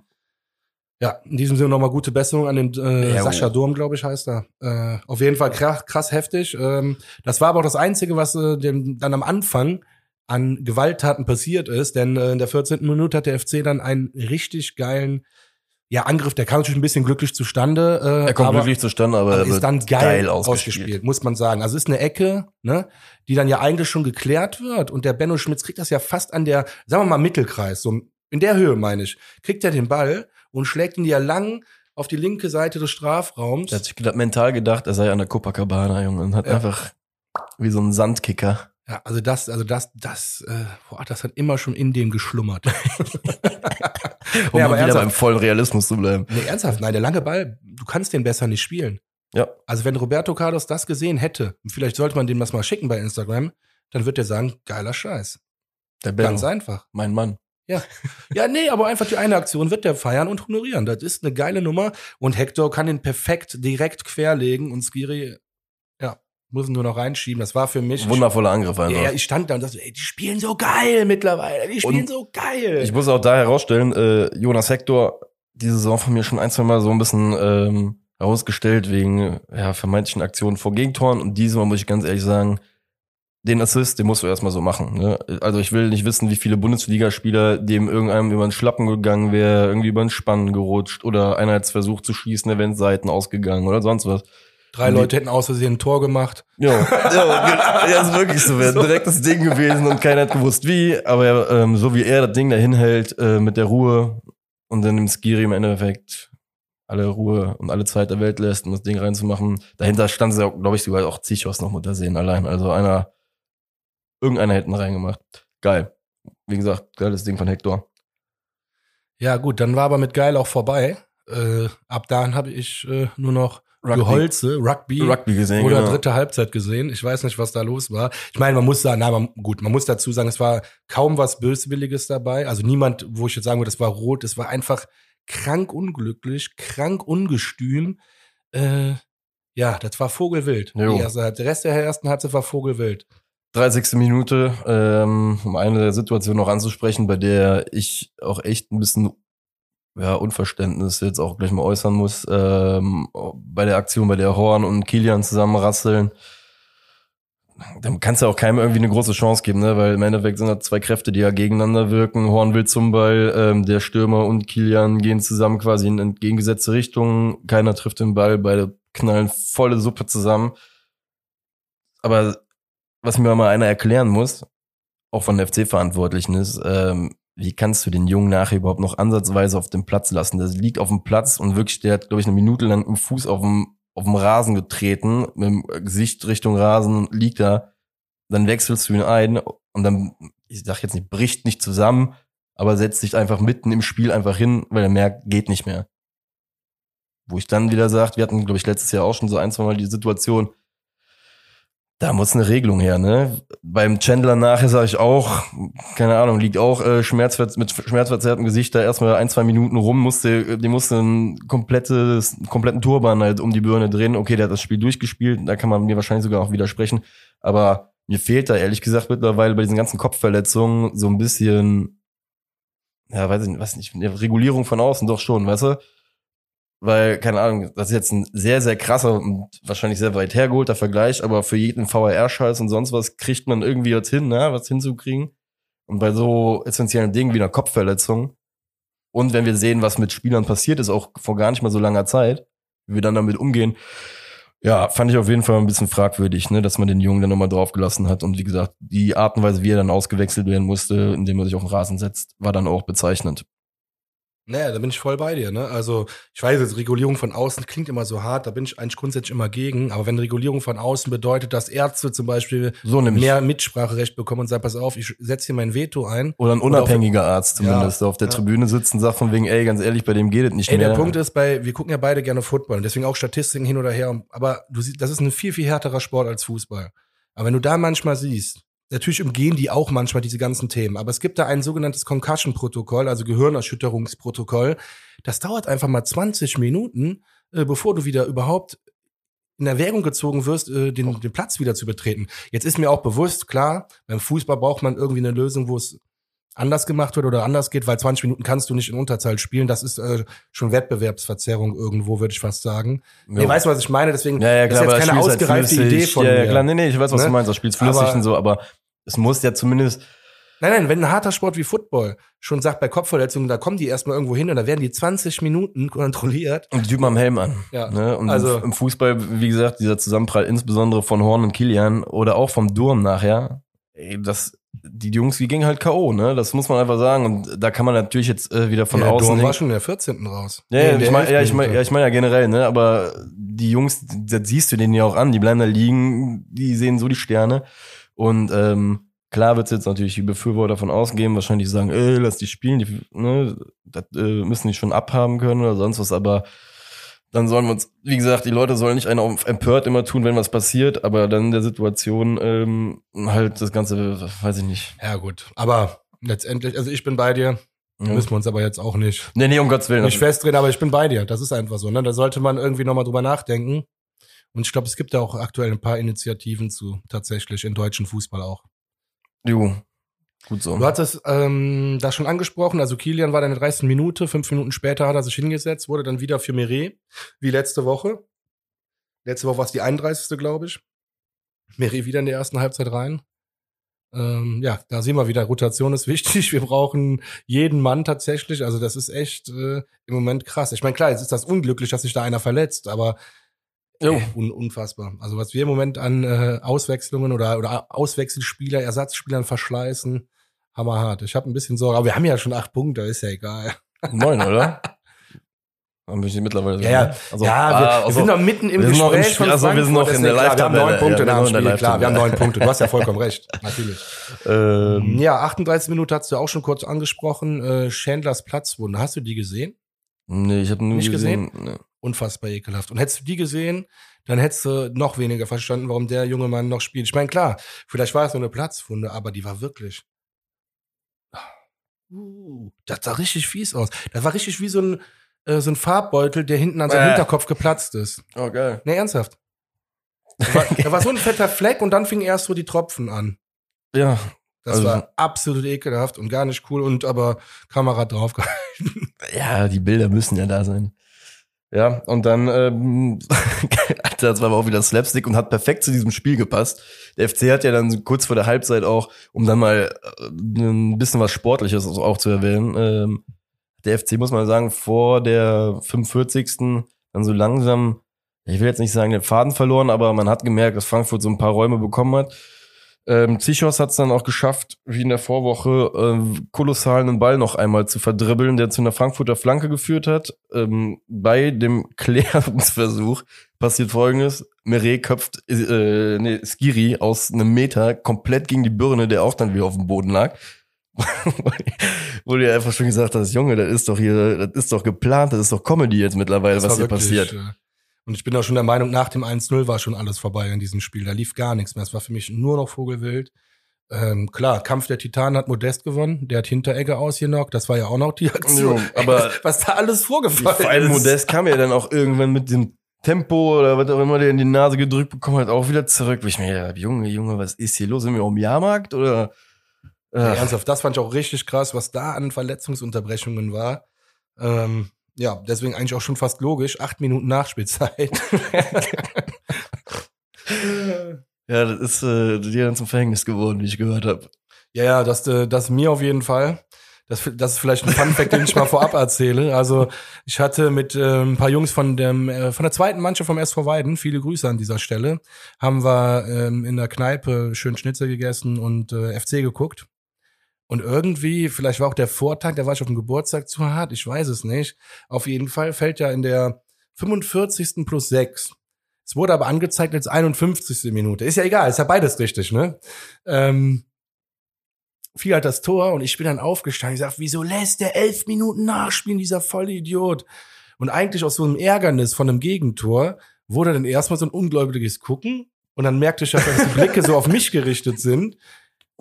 Ja, in diesem Sinne nochmal gute Besserung an den äh, ja, Sascha Durm, glaube ich, heißt er. Äh, auf jeden Fall krass, krass heftig. Ähm, das war aber auch das Einzige, was äh, dem, dann am Anfang an Gewalttaten passiert ist, denn äh, in der 14. Minute hat der FC dann einen richtig geilen ja, Angriff, der kam natürlich ein bisschen glücklich zustande. Äh, er kommt glücklich zustande, aber er ist dann geil, geil ausgespielt. ausgespielt. muss man sagen. Also ist eine Ecke, ne, die dann ja eigentlich schon geklärt wird und der Benno Schmitz kriegt das ja fast an der, sagen wir mal Mittelkreis, so in der Höhe meine ich, kriegt er den Ball und schlägt ihn ja lang auf die linke Seite des Strafraums. Er hat sich mental gedacht, er sei an der Copacabana, Junge, und hat ja. einfach wie so ein Sandkicker ja, also das, also das, das, äh, boah, das hat immer schon in dem geschlummert. um nee, aber wieder beim vollen Realismus zu bleiben. Nee, ernsthaft, nein, der lange Ball, du kannst den besser nicht spielen. Ja. Also wenn Roberto Carlos das gesehen hätte, vielleicht sollte man dem das mal schicken bei Instagram, dann wird er sagen, geiler Scheiß. Der Benno, Ganz einfach. Mein Mann. Ja. Ja, nee, aber einfach die eine Aktion wird der feiern und honorieren. Das ist eine geile Nummer und Hector kann ihn perfekt direkt querlegen und Skiri muss nur noch reinschieben. Das war für mich. Wundervoller Angriff einfach. Ja, ich stand da und dachte, ey, die spielen so geil mittlerweile. Die spielen und so geil. Ich muss auch da herausstellen, äh, Jonas Hector, diese Saison von mir schon ein, zwei Mal so ein bisschen ähm, herausgestellt wegen ja, vermeintlichen Aktionen vor Gegentoren. Und diesmal muss ich ganz ehrlich sagen, den Assist, den musst du erstmal so machen. Ne? Also ich will nicht wissen, wie viele Bundesligaspieler dem irgendeinem über den Schlappen gegangen wäre, irgendwie über den Spann gerutscht oder einer hat versucht zu schießen, der wäre Seiten ausgegangen oder sonst was. Drei und Leute hätten aus Versehen ein Tor gemacht. Ja, ja, ja ist wirklich so. Wäre so. direkt das Ding gewesen und keiner hat gewusst wie. Aber ähm, so wie er das Ding dahin hält, äh, mit der Ruhe und dann im Skiri im Endeffekt alle Ruhe und alle Zeit der Welt lässt, um das Ding reinzumachen. Dahinter stand sie, glaube ich, sogar auch Zichos noch mit der Sehen allein. Also einer Irgendeiner hätten reingemacht. Geil. Wie gesagt, geiles Ding von Hector. Ja, gut, dann war aber mit geil auch vorbei. Äh, ab dann habe ich äh, nur noch Rugby. Geholze, Rugby, Rugby gesehen, oder genau. dritte Halbzeit gesehen. Ich weiß nicht, was da los war. Ich meine, man muss sagen, na, man, gut, man muss dazu sagen, es war kaum was Böswilliges dabei. Also niemand, wo ich jetzt sagen würde, das war rot. Es war einfach krank unglücklich, krank ungestüm. Äh, ja, das war Vogelwild. Die erste, der Rest der ersten Halbzeit war Vogelwild. 30. Minute, ähm, um eine Situation noch anzusprechen, bei der ich auch echt ein bisschen ja, Unverständnis jetzt auch gleich mal äußern muss, ähm, bei der Aktion, bei der Horn und Kilian zusammenrasseln. Dann kannst du auch keinem irgendwie eine große Chance geben, ne? weil im Endeffekt sind da zwei Kräfte, die ja gegeneinander wirken. Horn will zum Ball, ähm, der Stürmer und Kilian gehen zusammen quasi in entgegengesetzte Richtungen. Keiner trifft den Ball, beide knallen volle Suppe zusammen. Aber was mir mal einer erklären muss, auch von FC-Verantwortlichen ist, ähm, wie kannst du den Jungen nachher überhaupt noch ansatzweise auf dem Platz lassen? Der liegt auf dem Platz und wirklich, der hat, glaube ich, eine Minute lang im Fuß auf dem, auf dem Rasen getreten, mit dem Gesicht Richtung Rasen, liegt da. Dann wechselst du ihn ein und dann, ich sag jetzt nicht, bricht nicht zusammen, aber setzt sich einfach mitten im Spiel einfach hin, weil er merkt, geht nicht mehr. Wo ich dann wieder sagt, wir hatten, glaube ich, letztes Jahr auch schon so ein, zwei Mal die Situation, da muss eine Regelung her, ne? Beim Chandler nachher sage ich auch, keine Ahnung, liegt auch äh, Schmerzver mit schmerzverzerrtem Gesicht da erstmal ein, zwei Minuten rum, musste, die musste ein komplettes, kompletten Turban halt um die Birne drehen. Okay, der hat das Spiel durchgespielt, da kann man mir wahrscheinlich sogar auch widersprechen. Aber mir fehlt da ehrlich gesagt mittlerweile bei diesen ganzen Kopfverletzungen so ein bisschen, ja, weiß ich nicht, weiß nicht, Regulierung von außen doch schon, weißt du? Weil, keine Ahnung, das ist jetzt ein sehr, sehr krasser und wahrscheinlich sehr weit hergeholter Vergleich, aber für jeden VR-Scheiß und sonst was kriegt man irgendwie jetzt hin, ne, was hinzukriegen. Und bei so essentiellen Dingen wie einer Kopfverletzung und wenn wir sehen, was mit Spielern passiert ist, auch vor gar nicht mal so langer Zeit, wie wir dann damit umgehen, ja, fand ich auf jeden Fall ein bisschen fragwürdig, ne, dass man den Jungen dann nochmal draufgelassen hat. Und wie gesagt, die Art und Weise, wie er dann ausgewechselt werden musste, indem er sich auf den Rasen setzt, war dann auch bezeichnend. Naja, da bin ich voll bei dir. Ne? Also ich weiß jetzt, Regulierung von außen klingt immer so hart, da bin ich eigentlich grundsätzlich immer gegen. Aber wenn Regulierung von außen bedeutet, dass Ärzte zum Beispiel so mehr Mitspracherecht bekommen und sagen, pass auf, ich setze hier mein Veto ein. Oder ein unabhängiger Arzt zumindest, ja, der auf der ja. Tribüne sitzt und sagt von wegen, ey, ganz ehrlich, bei dem geht es nicht ey, mehr. Der Punkt ist, bei, wir gucken ja beide gerne Football und deswegen auch Statistiken hin oder her. Aber du siehst, das ist ein viel, viel härterer Sport als Fußball. Aber wenn du da manchmal siehst, Natürlich umgehen die auch manchmal diese ganzen Themen, aber es gibt da ein sogenanntes Concussion-Protokoll, also Gehirnerschütterungsprotokoll. Das dauert einfach mal 20 Minuten, äh, bevor du wieder überhaupt in Erwägung gezogen wirst, äh, den, den Platz wieder zu betreten. Jetzt ist mir auch bewusst, klar, beim Fußball braucht man irgendwie eine Lösung, wo es anders gemacht wird oder anders geht, weil 20 Minuten kannst du nicht in Unterzahl spielen. Das ist äh, schon Wettbewerbsverzerrung irgendwo, würde ich fast sagen. Ja. Nee, weißt was ich meine? Deswegen ja, ja, klar, ist jetzt keine halt ausgereifte halt Idee von ja, mir. Ja, klar, nee, nee, ich weiß, was ne? du meinst. Das spielst flüssig aber, und so, aber es muss ja zumindest. Nein, nein, wenn ein harter Sport wie Football schon sagt, bei Kopfverletzungen, da kommen die erstmal irgendwo hin und da werden die 20 Minuten kontrolliert. Und die Typen am Helm an. Ja. Ne? Und also, im Fußball, wie gesagt, dieser Zusammenprall, insbesondere von Horn und Kilian oder auch vom Durm nachher, ey, das, die Jungs, die gingen halt K.O., ne? Das muss man einfach sagen. Und da kann man natürlich jetzt äh, wieder von ja, außen. Durm war schon in der 14. raus. Ja, ja, ich meine ja, ich mein, ja, ich mein ja generell, ne? Aber die Jungs, das siehst du denen ja auch an, die bleiben da liegen, die sehen so die Sterne. Und ähm, Klar wird es jetzt natürlich die Befürworter von außen geben, wahrscheinlich sagen, ey, lass die spielen, die ne, das äh, müssen die schon abhaben können oder sonst was, aber dann sollen wir uns, wie gesagt, die Leute sollen nicht einer empört immer tun, wenn was passiert, aber dann in der Situation ähm, halt das Ganze, weiß ich nicht. Ja, gut. Aber letztendlich, also ich bin bei dir. Ja. Müssen wir uns aber jetzt auch nicht. Nee, nee, um Gottes Willen. Nicht festdrehen, aber ich bin bei dir. Das ist einfach so. Ne? Da sollte man irgendwie nochmal drüber nachdenken. Und ich glaube, es gibt ja auch aktuell ein paar Initiativen zu, tatsächlich, in deutschen Fußball auch. Jo, gut so. Du hattest ähm, das schon angesprochen, also Kilian war dann in der 30. Minute, fünf Minuten später hat er sich hingesetzt, wurde dann wieder für Meret, wie letzte Woche. Letzte Woche war es die 31. glaube ich. Meret wieder in der ersten Halbzeit rein. Ähm, ja, da sehen wir wieder, Rotation ist wichtig. Wir brauchen jeden Mann tatsächlich. Also das ist echt äh, im Moment krass. Ich meine, klar, jetzt ist das unglücklich, dass sich da einer verletzt, aber äh, un unfassbar. Also was wir im Moment an äh, Auswechslungen oder, oder Auswechselspieler, Ersatzspielern verschleißen, hammerhart. Ich habe ein bisschen Sorge, aber wir haben ja schon acht Punkte, ist ja egal. Neun, oder? Haben wir mittlerweile ja, ja. Also, ja wir, ah, also, wir, sind noch mitten im Gespräch im also wir sind noch in der live Wir haben neun Punkte nach dem Spiel, klar, wir haben neun Punkte. Du hast ja vollkommen recht, natürlich. Ähm, ja, 38 Minuten hast du auch schon kurz angesprochen. Äh, Chandlers Platzwunde, hast du die gesehen? Nee, ich habe nie Nicht gesehen. gesehen? Nee. Unfassbar ekelhaft. Und hättest du die gesehen, dann hättest du noch weniger verstanden, warum der junge Mann noch spielt. Ich meine, klar, vielleicht war es nur eine Platzwunde, aber die war wirklich Uh, das sah richtig fies aus. Das war richtig wie so ein, äh, so ein Farbbeutel, der hinten an seinem äh. Hinterkopf geplatzt ist. Oh, geil. Nee, ernsthaft. Da war, da war so ein fetter Fleck und dann fingen erst so die Tropfen an. Ja. Das also, war absolut ekelhaft und gar nicht cool und aber Kamera draufgehalten. Ja, die Bilder müssen ja da sein. Ja, und dann, ähm, das war aber auch wieder Slapstick und hat perfekt zu diesem Spiel gepasst. Der FC hat ja dann kurz vor der Halbzeit auch, um dann mal äh, ein bisschen was Sportliches auch zu erwähnen, ähm, der FC, muss man sagen, vor der 45. dann so langsam, ich will jetzt nicht sagen, den Faden verloren, aber man hat gemerkt, dass Frankfurt so ein paar Räume bekommen hat. Ähm, Zichos hat es dann auch geschafft, wie in der Vorwoche, äh, kolossal einen Ball noch einmal zu verdribbeln, der zu einer Frankfurter Flanke geführt hat. Ähm, bei dem Klärungsversuch passiert folgendes. Meret köpft äh, nee, Skiri aus einem Meter komplett gegen die Birne, der auch dann wieder auf dem Boden lag. Wo du ja einfach schon gesagt hast, Junge, das ist doch hier, das ist doch geplant, das ist doch Comedy jetzt mittlerweile, das was hier passiert. Äh und ich bin auch schon der Meinung, nach dem 1-0 war schon alles vorbei in diesem Spiel. Da lief gar nichts mehr. Es war für mich nur noch Vogelwild. Ähm, klar, Kampf der Titanen hat Modest gewonnen. Der hat Hinteregger ausgenockt. Das war ja auch noch die Aktion. Ja, aber was da alles vorgefallen ist. Vor allem Modest kam ja dann auch irgendwann mit dem Tempo oder was auch immer der in die Nase gedrückt bekommen hat, auch wieder zurück. Wo ich mir gedacht, Junge, Junge, was ist hier los? Sind wir auf dem Jahrmarkt oder? Ja, ernsthaft, das fand ich auch richtig krass, was da an Verletzungsunterbrechungen war. Ähm, ja, deswegen eigentlich auch schon fast logisch. Acht Minuten Nachspielzeit. ja, das ist äh, dir dann zum Verhängnis geworden, wie ich gehört habe. Ja, ja, das, äh, das mir auf jeden Fall. Das, das ist vielleicht ein Funfact, den ich mal vorab erzähle. Also ich hatte mit äh, ein paar Jungs von dem äh, von der zweiten Mannschaft vom SV Weiden, viele Grüße an dieser Stelle, haben wir ähm, in der Kneipe schön Schnitzel gegessen und äh, FC geguckt. Und irgendwie, vielleicht war auch der Vortag, da war ich auf dem Geburtstag zu hart, ich weiß es nicht. Auf jeden Fall fällt ja in der 45. plus 6. Es wurde aber angezeigt als 51. Minute. Ist ja egal, ist ja beides richtig, ne? Ähm, fiel halt das Tor und ich bin dann aufgestanden. Ich sag, wieso lässt der elf Minuten nachspielen, dieser volle Idiot? Und eigentlich aus so einem Ärgernis von einem Gegentor wurde dann erstmal so ein ungläubiges Gucken und dann merkte ich, dass die Blicke so auf mich gerichtet sind.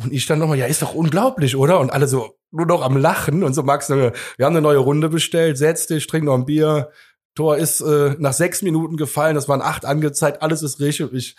Und ich dann nochmal, ja, ist doch unglaublich, oder? Und alle so nur noch am Lachen und so, Max, wir haben eine neue Runde bestellt, setz dich, trink noch ein Bier. Tor ist äh, nach sechs Minuten gefallen, das waren acht angezeigt, alles ist richtig. Ich,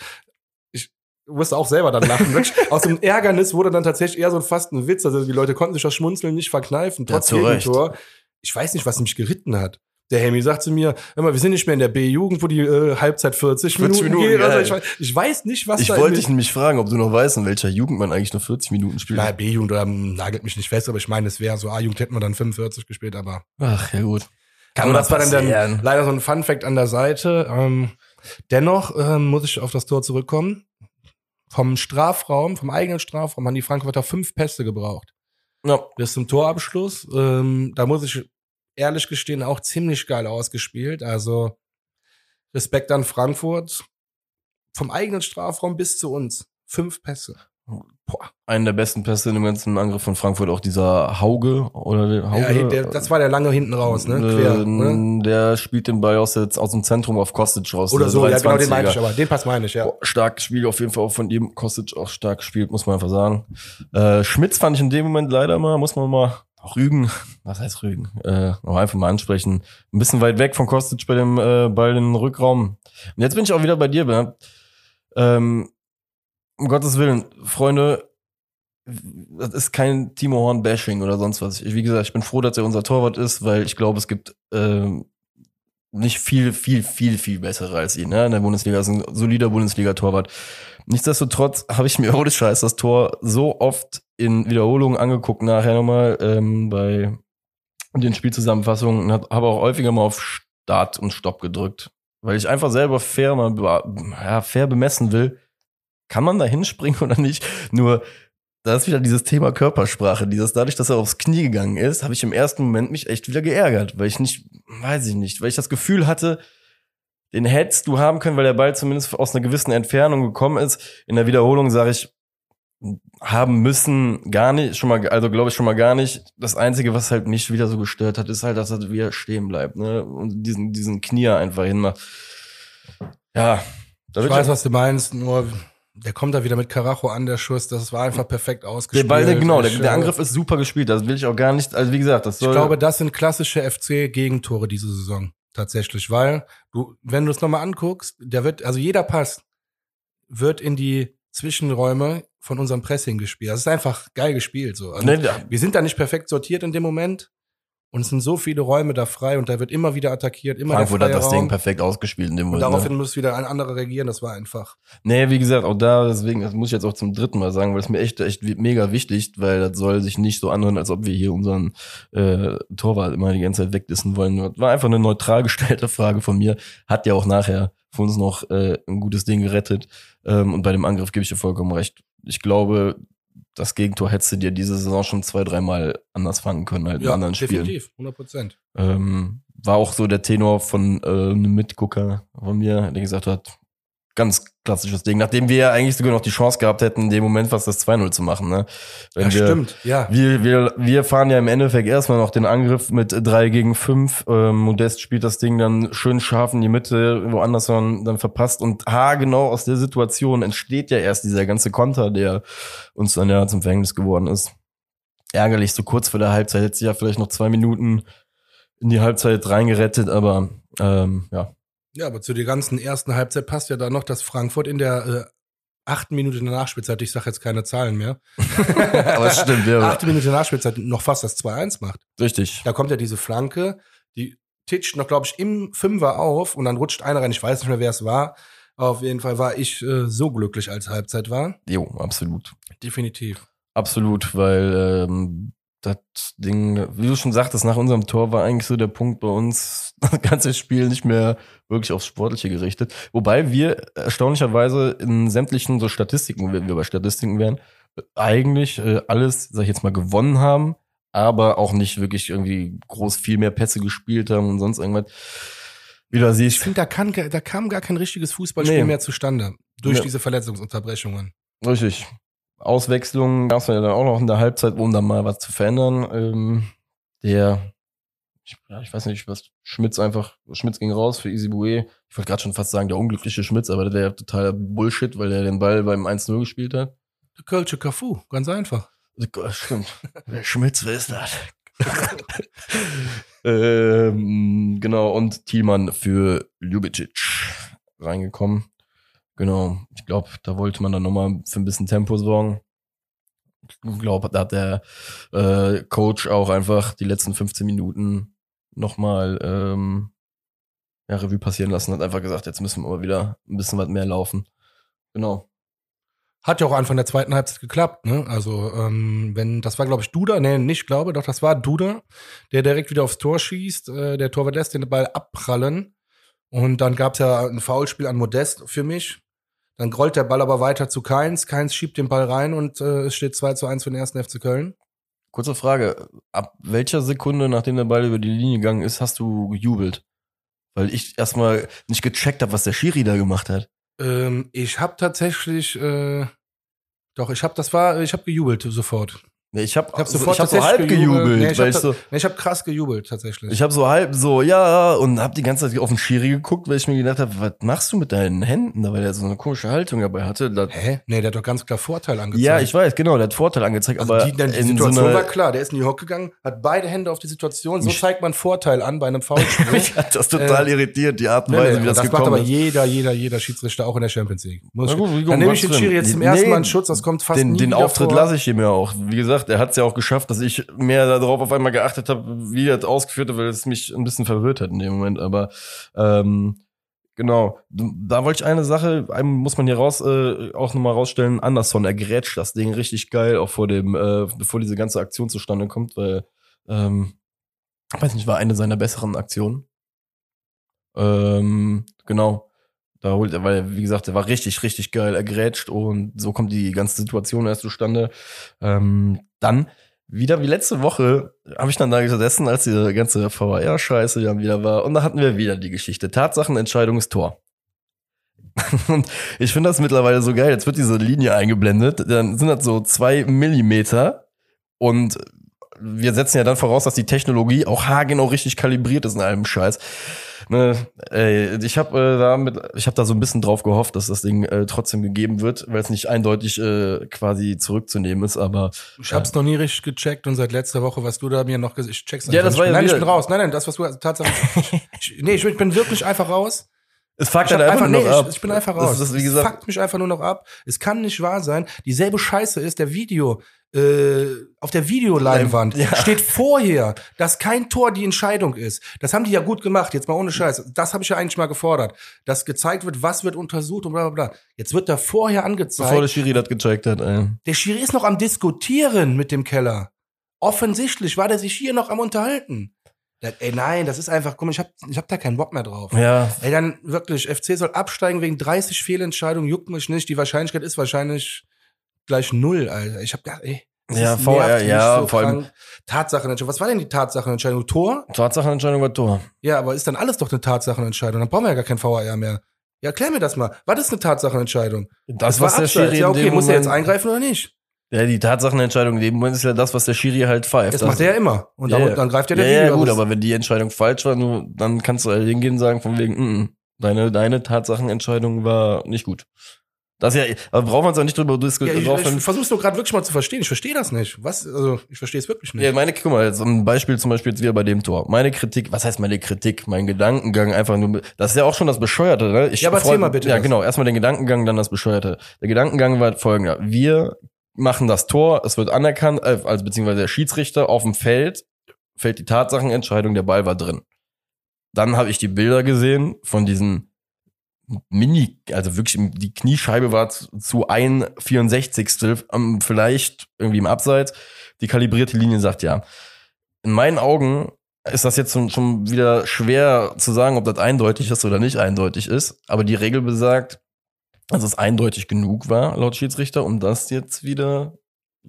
ich musste auch selber dann lachen. Aus dem Ärgernis wurde dann tatsächlich eher so fast ein Witz. Also die Leute konnten sich das Schmunzeln nicht verkneifen, trotz ja, Tor. Ich weiß nicht, was mich geritten hat. Der Hemi sagt zu mir, immer, wir sind nicht mehr in der B-Jugend, wo die äh, Halbzeit 40, 40 Minuten, Minuten geht. Also ich, weiß, ich, weiß nicht, was ich da Ich wollte dich nämlich fragen, ob du noch weißt, in welcher Jugend man eigentlich nur 40 Minuten spielt. Na, B-Jugend ähm, nagelt mich nicht fest, aber ich meine, es wäre so A-Jugend hätten wir dann 45 gespielt, aber. Ach, ja gut. Kann aber das war dann, dann leider so ein Fun-Fact an der Seite. Ähm, dennoch ähm, muss ich auf das Tor zurückkommen. Vom Strafraum, vom eigenen Strafraum haben die Frankfurter fünf Pässe gebraucht. Ja. Bis zum Torabschluss. Ähm, da muss ich ehrlich gestehen auch ziemlich geil ausgespielt. Also Respekt an Frankfurt. Vom eigenen Strafraum bis zu uns. Fünf Pässe. Boah. Einen der besten Pässe in dem ganzen Angriff von Frankfurt, auch dieser Hauge oder der Hauge. Ja, der, das war der lange hinten raus, ne? Quer, äh, ne? Der spielt den Ball aus, jetzt aus dem Zentrum auf Kostic raus. Oder so, ja, genau, den meine ich aber. Den Pass meine ich, ja. Boah, stark gespielt, auf jeden Fall auch von ihm. Kostic auch stark gespielt, muss man einfach sagen. Äh, Schmitz fand ich in dem Moment leider mal, muss man mal Rügen, was heißt Rügen? Äh, noch einfach mal ansprechen. Ein bisschen weit weg von Kostic bei dem äh, Ball den Rückraum. Und jetzt bin ich auch wieder bei dir, Bernd. Ähm, um Gottes Willen, Freunde, das ist kein Timo Horn-Bashing oder sonst was. Ich, wie gesagt, ich bin froh, dass er unser Torwart ist, weil ich glaube, es gibt ähm, nicht viel, viel, viel, viel bessere als ihn, ne? In der Bundesliga ist ein solider Bundesliga-Torwart. Nichtsdestotrotz habe ich mir ohne Scheiß das Tor so oft in Wiederholungen angeguckt, nachher nochmal ähm, bei den Spielzusammenfassungen und habe auch häufiger mal auf Start und Stopp gedrückt, weil ich einfach selber fair mal ja, fair bemessen will, kann man da hinspringen oder nicht? Nur da ist wieder dieses Thema Körpersprache, dieses dadurch, dass er aufs Knie gegangen ist, habe ich im ersten Moment mich echt wieder geärgert, weil ich nicht, weiß ich nicht, weil ich das Gefühl hatte, den hättest du haben können, weil der Ball zumindest aus einer gewissen Entfernung gekommen ist. In der Wiederholung sage ich, haben müssen gar nicht, schon mal, also glaube ich schon mal gar nicht. Das Einzige, was halt mich wieder so gestört hat, ist halt, dass er wieder stehen bleibt, ne? Und diesen, diesen Knier einfach hinmacht. Ja. Ich weiß, was du meinst, nur der kommt da wieder mit Karacho an, der Schuss, das war einfach perfekt ausgespielt. Der Ball, genau, der, der, Angriff ist super gespielt, das will ich auch gar nicht, also wie gesagt, das soll. Ich glaube, das sind klassische FC-Gegentore diese Saison, tatsächlich, weil du, wenn du es nochmal anguckst, der wird, also jeder Pass wird in die Zwischenräume von unserem Pressing gespielt. Das ist einfach geil gespielt, so. Also, nee, wir sind da nicht perfekt sortiert in dem Moment, und es sind so viele Räume da frei und da wird immer wieder attackiert, immer Frankfurt hat das Raum. Ding perfekt ausgespielt in dem Moment. Und daraufhin ne? muss wieder ein anderer reagieren, das war einfach. Nee, wie gesagt, auch da, deswegen, das muss ich jetzt auch zum dritten Mal sagen, weil es mir echt, echt mega wichtig, weil das soll sich nicht so anhören, als ob wir hier unseren äh, Torwart immer die ganze Zeit wegdissen wollen. Das war einfach eine neutral gestellte Frage von mir. Hat ja auch nachher für uns noch äh, ein gutes Ding gerettet. Ähm, und bei dem Angriff gebe ich dir vollkommen recht. Ich glaube, das Gegentor hättest du dir diese Saison schon zwei, dreimal anders fangen können halt ja, in anderen Spielen. Definitiv, 100 Prozent. Ähm, war auch so der Tenor von äh, einem Mitgucker von mir, der gesagt hat, ganz klassisches Ding. Nachdem wir ja eigentlich sogar noch die Chance gehabt hätten, in dem Moment fast das 2-0 zu machen. Ne? Wenn ja, wir, stimmt. Ja. Wir, wir, wir fahren ja im Endeffekt erstmal noch den Angriff mit 3 gegen 5. Ähm, Modest spielt das Ding dann schön scharf in die Mitte, woanders dann, dann verpasst. Und ha, genau aus der Situation entsteht ja erst dieser ganze Konter, der uns dann ja zum Verhängnis geworden ist. Ärgerlich, so kurz vor der Halbzeit hätte sich ja vielleicht noch zwei Minuten in die Halbzeit reingerettet, aber ähm, ja, ja, aber zu der ganzen ersten Halbzeit passt ja da noch, dass Frankfurt in der äh, achten Minute in der Nachspielzeit, ich sage jetzt keine Zahlen mehr, aber es stimmt, ja. achte Minute in der Nachspielzeit noch fast das 2-1 macht. Richtig. Da kommt ja diese Flanke, die titscht noch, glaube ich, im Fünfer auf und dann rutscht einer rein, ich weiß nicht mehr, wer es war. Auf jeden Fall war ich äh, so glücklich, als Halbzeit war. Jo, absolut. Definitiv. Absolut, weil ähm, das Ding, wie du schon sagtest, nach unserem Tor war eigentlich so der Punkt bei uns, das ganze Spiel nicht mehr wirklich aufs Sportliche gerichtet. Wobei wir erstaunlicherweise in sämtlichen so Statistiken, wenn wir bei Statistiken wären, eigentlich äh, alles, sag ich jetzt mal, gewonnen haben, aber auch nicht wirklich irgendwie groß viel mehr Pässe gespielt haben und sonst irgendwas. Wieder siehst. Ich finde, da, kann, da kam gar kein richtiges Fußballspiel nee. mehr zustande durch nee. diese Verletzungsunterbrechungen. Richtig. Auswechslungen gab es ja dann auch noch in der Halbzeit, um dann mal was zu verändern. Ähm, der, ich, ja, ich weiß nicht, was Schmitz einfach, Schmitz ging raus für Easy Boué. Ich wollte gerade schon fast sagen, der unglückliche Schmitz, aber der wäre ja totaler Bullshit, weil er den Ball beim 1-0 gespielt hat. Der Kölsche Cafu, ganz einfach. Stimmt. Der Schmitz, wer ist das? ähm, genau, und Thielmann für Ljubicic reingekommen. Genau, ich glaube, da wollte man dann nochmal für ein bisschen Tempo sorgen. Ich glaube, da hat der äh, Coach auch einfach die letzten 15 Minuten nochmal ähm, ja, Revue passieren lassen, hat einfach gesagt, jetzt müssen wir mal wieder ein bisschen was mehr laufen. Genau. Hat ja auch Anfang der zweiten Halbzeit geklappt, ne? Also, ähm, wenn, das war, glaube ich, Duda, ne, nicht glaube, doch, das war Duda, der direkt wieder aufs Tor schießt. Äh, der Torwart lässt den Ball abprallen. Und dann gab's ja ein Foulspiel an Modest für mich. Dann rollt der Ball aber weiter zu Keins. Keins schiebt den Ball rein und äh, es steht 2 zu 1 für den ersten FC Köln. Kurze Frage. Ab welcher Sekunde, nachdem der Ball über die Linie gegangen ist, hast du gejubelt? Weil ich erstmal nicht gecheckt habe, was der Schiri da gemacht hat. Ähm, ich habe tatsächlich, äh, doch, ich habe, das war, ich habe gejubelt sofort. Nee, ich habe ich hab sofort ich hab so halb gejubelt, nee, ich weil hab, ich so nee, ich habe krass gejubelt tatsächlich. Ich habe so halb so ja und habe die ganze Zeit auf den Schiri geguckt, weil ich mir gedacht habe, was machst du mit deinen Händen, weil er so eine komische Haltung dabei hatte. Das Hä? Nee, der hat doch ganz klar Vorteil angezeigt. Ja, ich weiß, genau, der hat Vorteil angezeigt, also aber die, die Situation so war klar, der ist in die Hocke gegangen, hat beide Hände auf die Situation, so zeigt man Vorteil an bei einem Foulspiel. mich hat das total äh, irritiert, die Art und Weise, nee, wie das, das gekommen macht aber jeder, jeder, jeder Schiedsrichter auch in der Champions League. Muss Na gut, dann nehme ich den Schiri jetzt zum ersten Mal in Schutz, das kommt fast den, nie Den Auftritt lasse ich ihm ja auch. Wie gesagt, gesagt, er hat es ja auch geschafft, dass ich mehr darauf auf einmal geachtet habe, wie er es ausgeführt hat, weil es mich ein bisschen verwirrt hat in dem Moment. Aber ähm, genau, da wollte ich eine Sache, einem muss man hier raus äh, auch nochmal rausstellen, Anderson, er grätscht das Ding richtig geil, auch vor dem, äh, bevor diese ganze Aktion zustande kommt, weil, ähm, weiß nicht, war eine seiner besseren Aktionen. Ähm, genau. Da holt er, weil, wie gesagt, er war richtig, richtig geil, er grätscht und so kommt die ganze Situation erst zustande. Ähm, dann, wieder wie letzte Woche, habe ich dann da gesessen, als die ganze VR-Scheiße dann wieder war. Und da hatten wir wieder die Geschichte. Tatsachenentscheidung ist Tor. und ich finde das mittlerweile so geil. Jetzt wird diese Linie eingeblendet. Dann sind das so zwei Millimeter. Und wir setzen ja dann voraus, dass die Technologie auch haargenau richtig kalibriert ist in allem Scheiß. Ne, ey, ich habe äh, da mit, ich habe da so ein bisschen drauf gehofft, dass das Ding äh, trotzdem gegeben wird, weil es nicht eindeutig äh, quasi zurückzunehmen ist. Aber ich hab's äh, noch nie richtig gecheckt und seit letzter Woche, was du da mir noch gesagt, ich check's Ja, das war ja nein, ich bin raus. Nein, nein, das was du tatsächlich. nee, ich bin wirklich einfach raus. Es fuckt halt einfach, nur nee, ab. Ich, ich bin einfach raus. Das ist, wie gesagt, es fuckt mich einfach nur noch ab. Es kann nicht wahr sein. Dieselbe Scheiße ist der Video äh, auf der Videoleinwand ja. steht vorher, dass kein Tor die Entscheidung ist. Das haben die ja gut gemacht, jetzt mal ohne Scheiß. Das habe ich ja eigentlich mal gefordert, dass gezeigt wird, was wird untersucht und bla bla bla. Jetzt wird da vorher angezeigt. Bevor der Schiri das gecheckt hat, ey. Der Schiri ist noch am Diskutieren mit dem Keller. Offensichtlich war der sich hier noch am Unterhalten. Ey, nein, das ist einfach, guck mal, ich hab, ich hab da keinen Bock mehr drauf. Ja. Ey, dann wirklich, FC soll absteigen wegen 30 Fehlentscheidungen, juckt mich nicht. Die Wahrscheinlichkeit ist wahrscheinlich gleich null, Alter. Ich hab gar, ey. Ja, VR, ja, so vor allem. Tatsachenentscheidung. Was war denn die Tatsachenentscheidung? Tor? Tatsachenentscheidung war Tor. Ja, aber ist dann alles doch eine Tatsachenentscheidung? Dann brauchen wir ja gar kein VR mehr. Ja, erklär mir das mal. Was ist eine Tatsachenentscheidung? Das, das was der Schiri Ja, okay, muss er jetzt eingreifen oder nicht? Ja, die Tatsachenentscheidung in dem Moment ist ja das, was der Schiri halt pfeift. Das, das macht er ja immer. Und ja, dann, greift er der Ja, ja gut, aber wenn die Entscheidung falsch war, dann kannst du halt hingehen und sagen von wegen, mm, mm, deine, deine Tatsachenentscheidung war nicht gut. Das ist ja, aber brauchen wir uns auch nicht drüber diskutieren. Ja, ich, ich versuch's nur gerade wirklich mal zu verstehen. Ich verstehe das nicht. Was? Also ich verstehe es wirklich nicht. Ja, meine, guck mal, jetzt ein Beispiel zum Beispiel jetzt wieder bei dem Tor. Meine Kritik, was heißt meine Kritik? Mein Gedankengang einfach nur, das ist ja auch schon das Bescheuerte, ne? Ich ja, aber erzähl mal bitte. Ja, das. genau. Erstmal den Gedankengang, dann das Bescheuerte. Der Gedankengang war folgender. Wir machen das Tor, es wird anerkannt, äh, also beziehungsweise der Schiedsrichter auf dem Feld fällt die Tatsachenentscheidung, der Ball war drin. Dann habe ich die Bilder gesehen von diesen Mini, also wirklich die Kniescheibe war zu ein 64. Ähm, vielleicht irgendwie im Abseits. Die kalibrierte Linie sagt ja. In meinen Augen ist das jetzt schon wieder schwer zu sagen, ob das eindeutig ist oder nicht eindeutig ist. Aber die Regel besagt, dass es eindeutig genug war, laut Schiedsrichter, um das jetzt wieder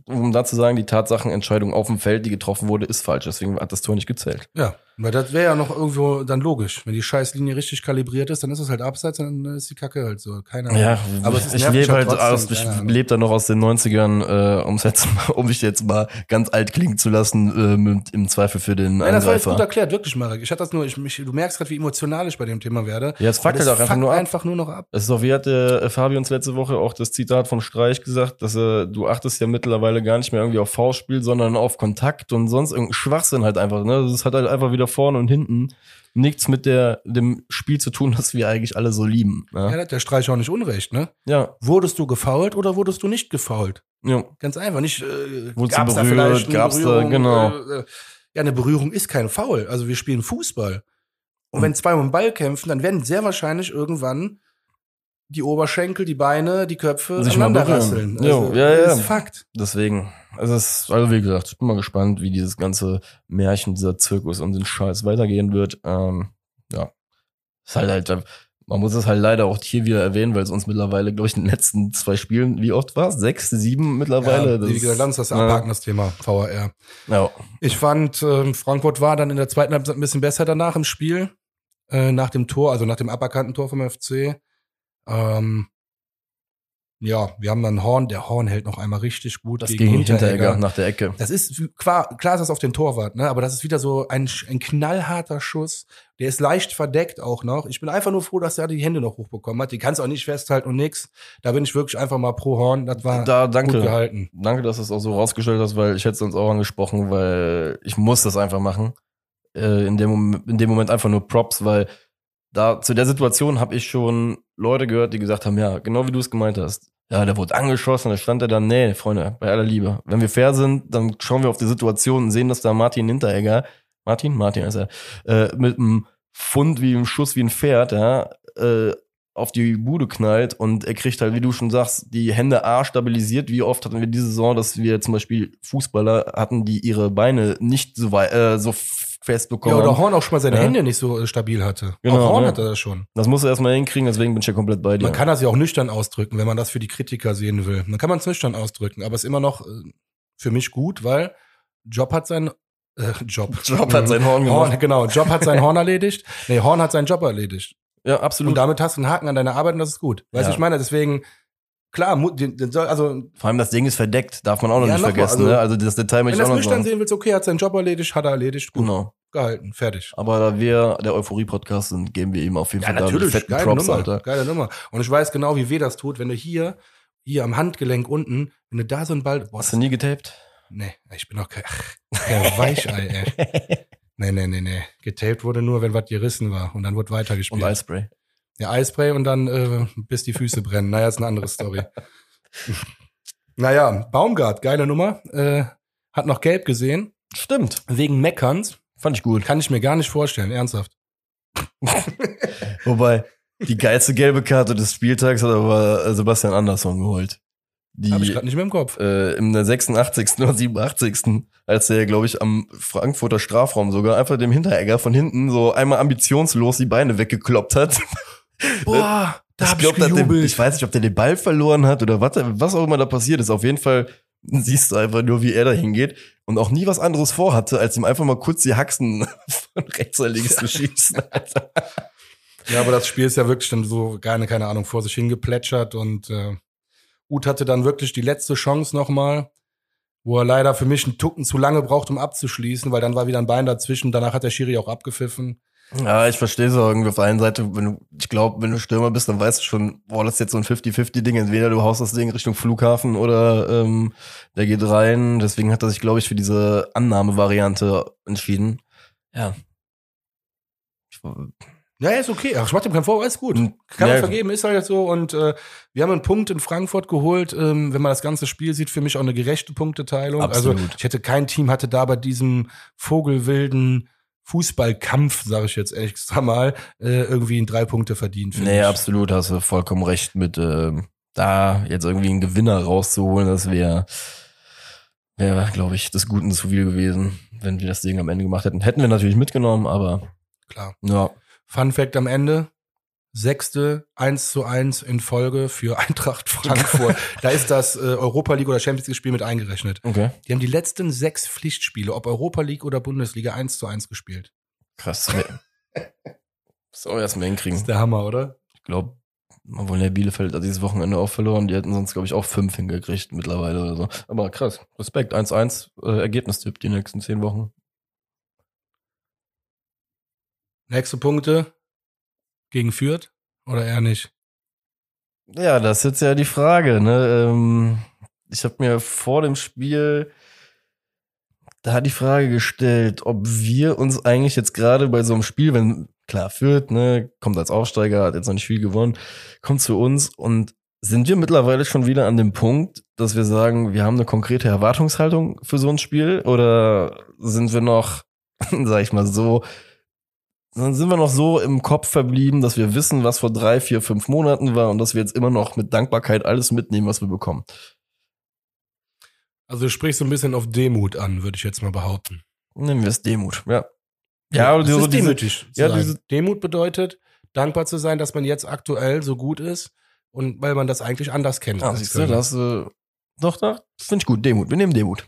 um da zu sagen, die Tatsachenentscheidung auf dem Feld, die getroffen wurde, ist falsch. Deswegen hat das Tor nicht gezählt. Ja, weil das wäre ja noch irgendwo dann logisch. Wenn die Scheißlinie richtig kalibriert ist, dann ist es halt abseits, dann ist die Kacke halt so. Keine Ahnung. Ja, aber ich lebe halt aus, ich lebe da noch aus den 90ern, äh, um's jetzt um mich jetzt mal ganz alt klingen zu lassen, äh, mit, im Zweifel für den ja, das war jetzt gut erklärt, wirklich, Marek. Ich hatte das nur, ich, mich, du merkst gerade, wie emotional ich bei dem Thema werde. Ja, es fackelt auch einfach nur ab. einfach nur noch ab. Es ist auch, wie hat der äh, Fabi uns letzte Woche auch das Zitat von Streich gesagt, dass äh, du achtest ja mittlerweile gar nicht mehr irgendwie auf V-Spiel, sondern auf Kontakt und sonst irgendein Schwachsinn halt einfach. Ne? Das hat halt einfach wieder vorne und hinten nichts mit der, dem Spiel zu tun, das wir eigentlich alle so lieben. Ne? Ja, der Streich auch nicht unrecht, ne? Ja. Wurdest du gefault oder wurdest du nicht gefault? Ja. Ganz einfach. Nicht, äh, Wurdest gab's berührt, da vielleicht gab's Berührung, da, genau. Äh, äh, ja, eine Berührung ist kein Foul. Also wir spielen Fußball. Und mhm. wenn zwei um den Ball kämpfen, dann werden sehr wahrscheinlich irgendwann die Oberschenkel, die Beine, die Köpfe sich aneinander rasseln. Also, ja, ja. Das ist Fakt. Deswegen, also, es ist, also wie gesagt, ich bin mal gespannt, wie dieses ganze Märchen, dieser Zirkus und den Scheiß weitergehen wird. Ähm, ja, ist halt halt, man muss es halt leider auch hier wieder erwähnen, weil es uns mittlerweile, glaube ich, in den letzten zwei Spielen, wie oft war es? Sechs, sieben mittlerweile? Ja, das, wie gesagt, lass das abhaken, das Thema VAR. Ja. Ich fand, äh, Frankfurt war dann in der zweiten Halbzeit ein bisschen besser danach im Spiel, äh, nach dem Tor, also nach dem aberkannten Tor vom FC. Ähm, ja, wir haben dann Horn, der Horn hält noch einmal richtig gut das gegen, gegen Hinteregger nach der Ecke. Das ist klar, klar ist das auf den Torwart, ne? Aber das ist wieder so ein, ein knallharter Schuss. Der ist leicht verdeckt auch noch. Ich bin einfach nur froh, dass er die Hände noch hochbekommen hat. Die kannst auch nicht festhalten und nix. Da bin ich wirklich einfach mal pro Horn. Das war da, danke, gut gehalten. Danke, dass du es auch so rausgestellt hast, weil ich hätte es sonst auch angesprochen, weil ich muss das einfach machen. Äh, in, dem, in dem Moment einfach nur Props, weil da zu der Situation habe ich schon Leute gehört, die gesagt haben, ja, genau wie du es gemeint hast. Ja, der wurde angeschossen, da stand er dann, nee, Freunde, bei aller Liebe. Wenn wir fair sind, dann schauen wir auf die Situation und sehen, dass da Martin Hinteregger, Martin, Martin ist er, äh, mit einem Fund wie einem Schuss wie ein Pferd, ja, äh, auf die Bude knallt und er kriegt halt, wie du schon sagst, die Hände A stabilisiert. Wie oft hatten wir diese Saison, dass wir zum Beispiel Fußballer hatten, die ihre Beine nicht so weit, äh, so fest bekommen. Ja, oder Horn auch schon mal seine ja. Hände nicht so äh, stabil hatte. Genau, auch Horn ja. hatte das schon. Das muss er erstmal hinkriegen, deswegen bin ich ja komplett bei dir. Man kann das ja auch nüchtern ausdrücken, wenn man das für die Kritiker sehen will. Dann kann man es nüchtern ausdrücken, aber es ist immer noch äh, für mich gut, weil Job hat sein äh, Job. Job hat sein Horn gemacht. Horn, genau, Job hat sein Horn erledigt. Nee, Horn hat seinen Job erledigt. Ja, absolut. Und damit hast du einen Haken an deiner Arbeit und das ist gut. Weißt du, ja. ich meine, deswegen, klar, also. Vor allem das Ding ist verdeckt, darf man auch noch ja, nicht vergessen, also, ne? Also das Detail möchte ich auch noch Wenn du das nüchtern sehen willst, okay, hat seinen Job erledigt, hat er erledigt, gut. Genau. Gehalten, fertig. Aber da wir der Euphorie-Podcast sind, geben wir ihm auf jeden ja, Fall natürlich, da fetten geile Props, Nummer, Alter. Geile Nummer. Und ich weiß genau, wie weh das tut, wenn du hier, hier am Handgelenk unten, wenn du da so ein Ball. Boah, Hast du nie getaped? Nee, ich bin auch kein, ach, kein Weichei, ey. Nee, nee, nee, nee. Getaped wurde nur, wenn was gerissen war und dann wurde weitergespielt. Und Eispray. Ja, Eispray und dann äh, bis die Füße brennen. Naja, ist eine andere Story. naja, Baumgart, geile Nummer. Äh, hat noch gelb gesehen. Stimmt. Wegen Meckerns. Fand ich gut. Kann ich mir gar nicht vorstellen, ernsthaft. Wobei, die geilste gelbe Karte des Spieltags hat aber Sebastian Andersson geholt. Die, Hab ich gerade nicht mehr im Kopf. Äh, Im 86. oder 87. als der, glaube ich, am Frankfurter Strafraum sogar einfach dem Hinteregger von hinten so einmal ambitionslos die Beine weggekloppt hat. Boah, da hab ich, glaub, ich, den, ich weiß nicht, ob der den Ball verloren hat oder was, was auch immer da passiert ist. Auf jeden Fall siehst du einfach nur, wie er da hingeht und auch nie was anderes vorhatte, als ihm einfach mal kurz die Haxen von rechts oder links zu schießen. Alter. Ja, aber das Spiel ist ja wirklich dann so keine, keine Ahnung, vor sich hingeplätschert und äh, Uth hatte dann wirklich die letzte Chance nochmal, wo er leider für mich einen Tucken zu lange braucht, um abzuschließen, weil dann war wieder ein Bein dazwischen. Danach hat der Schiri auch abgepfiffen. Ja, ich verstehe es irgendwie auf der einen Seite, wenn du, ich glaube, wenn du Stürmer bist, dann weißt du schon, boah, das ist jetzt so ein 50-50-Ding. Entweder du haust das Ding Richtung Flughafen oder ähm, der geht rein. Deswegen hat er sich, glaube ich, für diese Annahmevariante entschieden. Ja. Ich, ja, ist okay. Ach, ich mach dem keinen Vorwurf, ist gut. Kann man ja, vergeben, ist halt so. Und äh, wir haben einen Punkt in Frankfurt geholt. Ähm, wenn man das ganze Spiel sieht, für mich auch eine gerechte Punkteteilung. Also, Absolut. Also ich hätte kein Team hatte da bei diesem vogelwilden Fußballkampf, sage ich jetzt extra mal, äh, irgendwie in drei Punkte verdient. Nee, ich. absolut, hast du vollkommen recht mit äh, da jetzt irgendwie einen Gewinner rauszuholen, das wäre, wäre, glaube ich, des Guten zu viel gewesen, wenn wir das Ding am Ende gemacht hätten. Hätten wir natürlich mitgenommen, aber klar. Ja. Fun Fact am Ende. Sechste 1 zu 1 in Folge für Eintracht Frankfurt. da ist das äh, Europa League oder Champions League Spiel mit eingerechnet. Okay. Die haben die letzten sechs Pflichtspiele, ob Europa League oder Bundesliga, 1 zu 1 gespielt. Krass. so, erstmal hinkriegen. Das ist der Hammer, oder? Ich glaube, obwohl der Bielefeld hat dieses Wochenende auch verloren. Die hätten sonst, glaube ich, auch fünf hingekriegt mittlerweile oder so. Aber krass. Respekt. 1-1 äh, Ergebnistipp die nächsten zehn Wochen. Nächste Punkte gegen Fürth oder eher nicht? Ja, das ist jetzt ja die Frage. Ne? Ähm, ich habe mir vor dem Spiel da die Frage gestellt, ob wir uns eigentlich jetzt gerade bei so einem Spiel, wenn klar Fürth, ne, kommt als Aufsteiger, hat jetzt noch nicht viel gewonnen, kommt zu uns und sind wir mittlerweile schon wieder an dem Punkt, dass wir sagen, wir haben eine konkrete Erwartungshaltung für so ein Spiel oder sind wir noch, sag ich mal so, dann sind wir noch so im Kopf verblieben, dass wir wissen, was vor drei, vier, fünf Monaten war und dass wir jetzt immer noch mit Dankbarkeit alles mitnehmen, was wir bekommen. Also du sprichst so ein bisschen auf Demut an, würde ich jetzt mal behaupten. Nehmen wir es Demut, ja. Ja, ja das ist demütig. Ja, diese Demut bedeutet, dankbar zu sein, dass man jetzt aktuell so gut ist und weil man das eigentlich anders kennt. Ah, siehst du, das, äh, doch, doch, finde ich gut, Demut. Wir nehmen Demut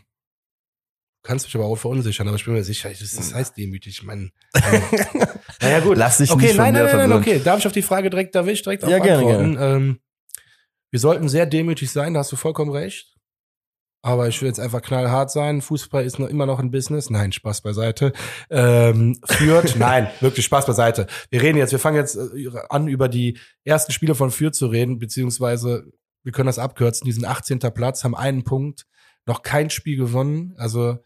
kannst mich aber auch verunsichern, aber ich bin mir sicher, das heißt demütig. Ich meine, naja gut. Lass dich okay, nicht nein, nein, nein, nein, okay. Darf ich auf die Frage direkt, darf ich direkt ja, gerne, antworten? Gerne. Ähm, wir sollten sehr demütig sein, da hast du vollkommen recht. Aber ich will jetzt einfach knallhart sein. Fußball ist noch immer noch ein Business. Nein, Spaß beiseite. Ähm, führt, nein, wirklich Spaß beiseite. Wir reden jetzt, wir fangen jetzt äh, an, über die ersten Spiele von Fürth zu reden, beziehungsweise wir können das abkürzen. Die sind 18. Platz, haben einen Punkt, noch kein Spiel gewonnen. Also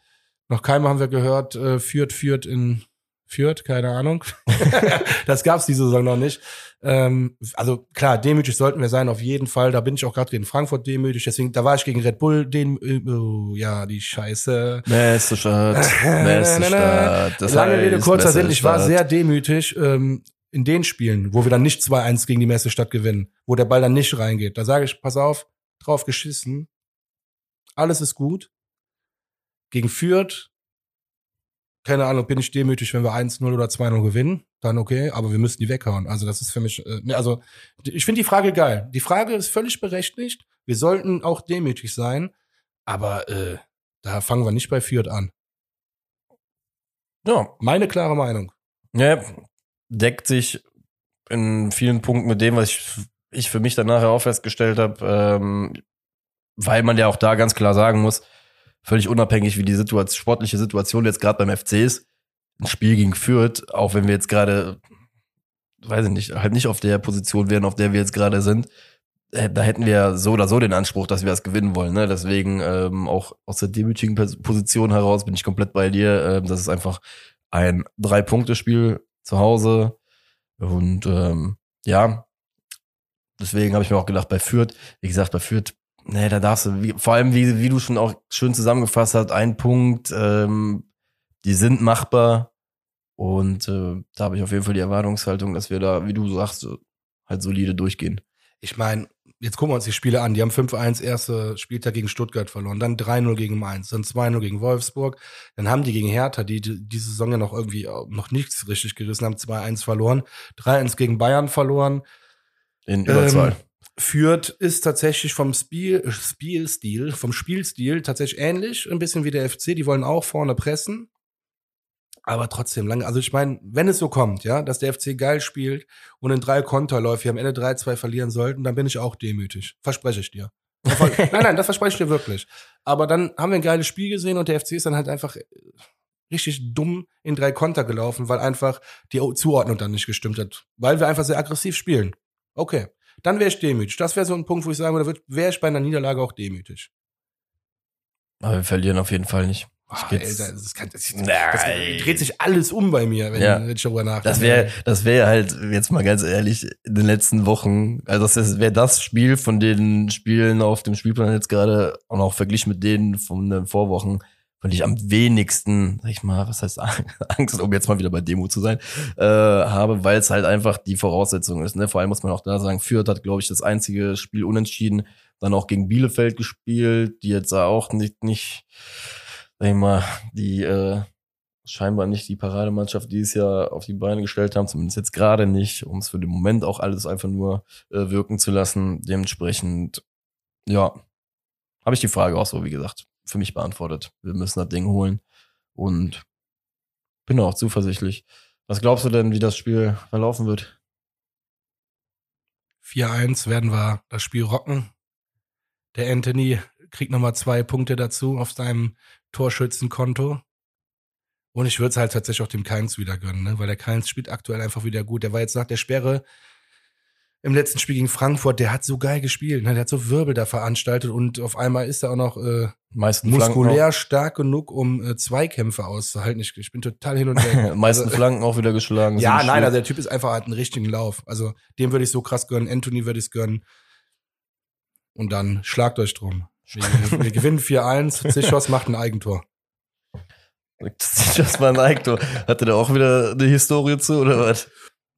noch keinem haben wir gehört, äh, führt, führt in führt, keine Ahnung. das gab's diese Saison noch nicht. Ähm, also klar, demütig sollten wir sein, auf jeden Fall. Da bin ich auch gerade gegen Frankfurt demütig. Deswegen, da war ich gegen Red Bull den, oh, ja, die Scheiße. Messestadt, Messestadt. Das Lange Rede, kurzer Sinn. Ich war sehr demütig. Ähm, in den Spielen, wo wir dann nicht 2-1 gegen die Messestadt gewinnen, wo der Ball dann nicht reingeht, da sage ich, pass auf, drauf geschissen, alles ist gut. Gegen Fürth, keine Ahnung, bin ich demütig, wenn wir 1-0 oder 2-0 gewinnen, dann okay, aber wir müssen die weghauen. Also das ist für mich, äh, ne, also ich finde die Frage geil. Die Frage ist völlig berechtigt. Wir sollten auch demütig sein, aber äh, da fangen wir nicht bei Fürth an. Ja, meine klare Meinung. Ja, deckt sich in vielen Punkten mit dem, was ich, ich für mich dann nachher auch festgestellt habe, ähm, weil man ja auch da ganz klar sagen muss, völlig unabhängig, wie die Situation, sportliche Situation jetzt gerade beim FC ist, ein Spiel gegen Fürth, auch wenn wir jetzt gerade, weiß ich nicht, halt nicht auf der Position wären, auf der wir jetzt gerade sind, äh, da hätten wir so oder so den Anspruch, dass wir das gewinnen wollen. Ne? Deswegen ähm, auch aus der demütigen Position heraus bin ich komplett bei dir. Ähm, das ist einfach ein Drei-Punkte-Spiel zu Hause. Und ähm, ja, deswegen habe ich mir auch gedacht, bei Fürth, wie gesagt, bei Fürth, nee, da darfst du, wie, vor allem, wie, wie du schon auch schön zusammengefasst hast, ein Punkt, ähm, die sind machbar. Und äh, da habe ich auf jeden Fall die Erwartungshaltung, dass wir da, wie du sagst, halt solide durchgehen. Ich meine, jetzt gucken wir uns die Spiele an. Die haben 5-1 erste Spieltag gegen Stuttgart verloren, dann 3-0 gegen Mainz, dann 2-0 gegen Wolfsburg. Dann haben die gegen Hertha, die, die diese Saison ja noch irgendwie noch nichts richtig gerissen haben, 2-1 verloren, 3-1 gegen Bayern verloren. In Überzahl. Ähm, führt ist tatsächlich vom Spiel, Spielstil, vom Spielstil tatsächlich ähnlich, ein bisschen wie der FC. Die wollen auch vorne pressen aber trotzdem lange. Also ich meine, wenn es so kommt, ja, dass der FC geil spielt und in drei Konterläufe am Ende 3-2 verlieren sollten, dann bin ich auch demütig. Verspreche ich dir. nein, nein, das verspreche ich dir wirklich. Aber dann haben wir ein geiles Spiel gesehen und der FC ist dann halt einfach äh, richtig dumm in drei Konter gelaufen, weil einfach die Zuordnung dann nicht gestimmt hat. Weil wir einfach sehr aggressiv spielen. Okay. Dann wäre ich demütig. Das wäre so ein Punkt, wo ich sagen würde, wäre ich bei einer Niederlage auch demütig. Aber wir verlieren auf jeden Fall nicht. Oh, ey, das, kann, das, das, dreht sich alles um bei mir, wenn, ja. ich darüber nachdenke. Das wäre, das wäre halt jetzt mal ganz ehrlich in den letzten Wochen. Also das wäre das Spiel von den Spielen auf dem Spielplan jetzt gerade und auch verglichen mit denen von den Vorwochen, von ich am wenigsten, sag ich mal, was heißt Angst, um jetzt mal wieder bei Demo zu sein, äh, habe, weil es halt einfach die Voraussetzung ist. Ne? Vor allem muss man auch da sagen, Fürth hat, glaube ich, das einzige Spiel unentschieden, dann auch gegen Bielefeld gespielt, die jetzt auch nicht nicht sag ich mal, die äh, scheinbar nicht die Parademannschaft dieses Jahr auf die Beine gestellt haben, zumindest jetzt gerade nicht, um es für den Moment auch alles einfach nur äh, wirken zu lassen. Dementsprechend, ja, habe ich die Frage auch so, wie gesagt, für mich beantwortet. Wir müssen das Ding holen und bin auch zuversichtlich. Was glaubst du denn, wie das Spiel verlaufen wird? 4-1 werden wir das Spiel rocken. Der Anthony kriegt nochmal zwei Punkte dazu auf seinem Torschützenkonto. Und ich würde es halt tatsächlich auch dem Keins wieder gönnen, ne? weil der Keins spielt aktuell einfach wieder gut. Der war jetzt nach der Sperre im letzten Spiel gegen Frankfurt, der hat so geil gespielt, ne? der hat so Wirbel da veranstaltet und auf einmal ist er auch noch äh, Meisten muskulär stark genug, um äh, Zweikämpfe auszuhalten. Ich, ich bin total hin und weg. Meisten also, Flanken auch wieder geschlagen. Ja, nein, also der Typ ist einfach halt einen richtigen Lauf. Also dem würde ich so krass gönnen, Anthony würde ich es gönnen. Und dann schlagt euch drum. Wir, wir gewinnen 4-1, Zichos macht ein Eigentor. Zichos macht ein Eigentor. Hatte der auch wieder eine Historie zu, oder was?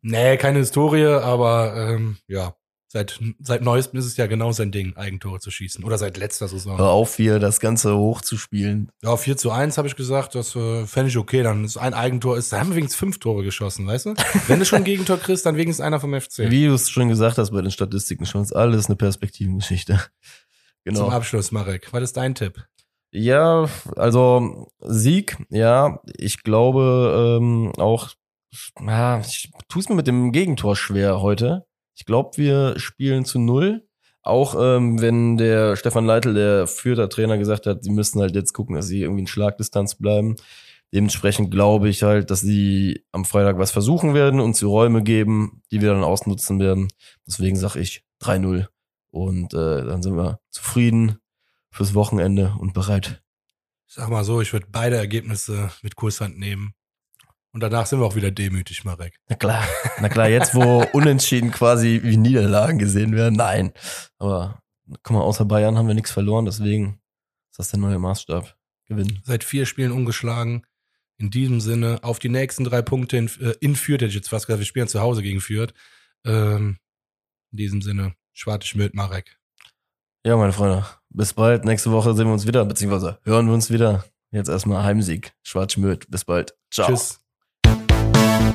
Nee, keine Historie, aber ähm, ja, seit, seit neuestem ist es ja genau sein Ding, Eigentore zu schießen. Oder seit letzter Saison. Hör auf, hier das Ganze hochzuspielen. Ja, 4 zu 1 habe ich gesagt, das äh, fände ich okay. Dann ist ein Eigentor, ist, da haben wir wenigstens fünf Tore geschossen, weißt du? Wenn du schon ein Gegentor kriegst, dann wenigstens einer vom FC. Wie du es schon gesagt hast bei den Statistiken, schon ist alles eine Perspektivengeschichte. Genau. Zum Abschluss, Marek. Was ist dein Tipp? Ja, also Sieg, ja. Ich glaube ähm, auch, ja, ich tue es mir mit dem Gegentor schwer heute. Ich glaube, wir spielen zu null. Auch ähm, wenn der Stefan Leitl, der Fürther Trainer, gesagt hat, sie müssen halt jetzt gucken, dass sie irgendwie in Schlagdistanz bleiben. Dementsprechend glaube ich halt, dass sie am Freitag was versuchen werden und sie Räume geben, die wir dann ausnutzen werden. Deswegen sage ich 3-0 und äh, dann sind wir zufrieden fürs Wochenende und bereit. Ich sag mal so, ich würde beide Ergebnisse mit Kurshand nehmen. Und danach sind wir auch wieder demütig, Marek. Na klar, na klar, jetzt wo Unentschieden quasi wie Niederlagen gesehen werden, nein. Aber guck mal, außer Bayern haben wir nichts verloren, deswegen ist das der neue Maßstab. Gewinnen. Seit vier Spielen ungeschlagen. In diesem Sinne, auf die nächsten drei Punkte in, äh, in Fürth, hätte ich jetzt fast gesagt, wir spielen zu Hause gegen Fürth. Ähm, in diesem Sinne, Schwarte Schmidt, Marek. Ja, meine Freunde, bis bald. Nächste Woche sehen wir uns wieder, beziehungsweise hören wir uns wieder. Jetzt erstmal Heimsieg. Schwarz Schmidt. Bis bald. Ciao. Tschüss. Thank you.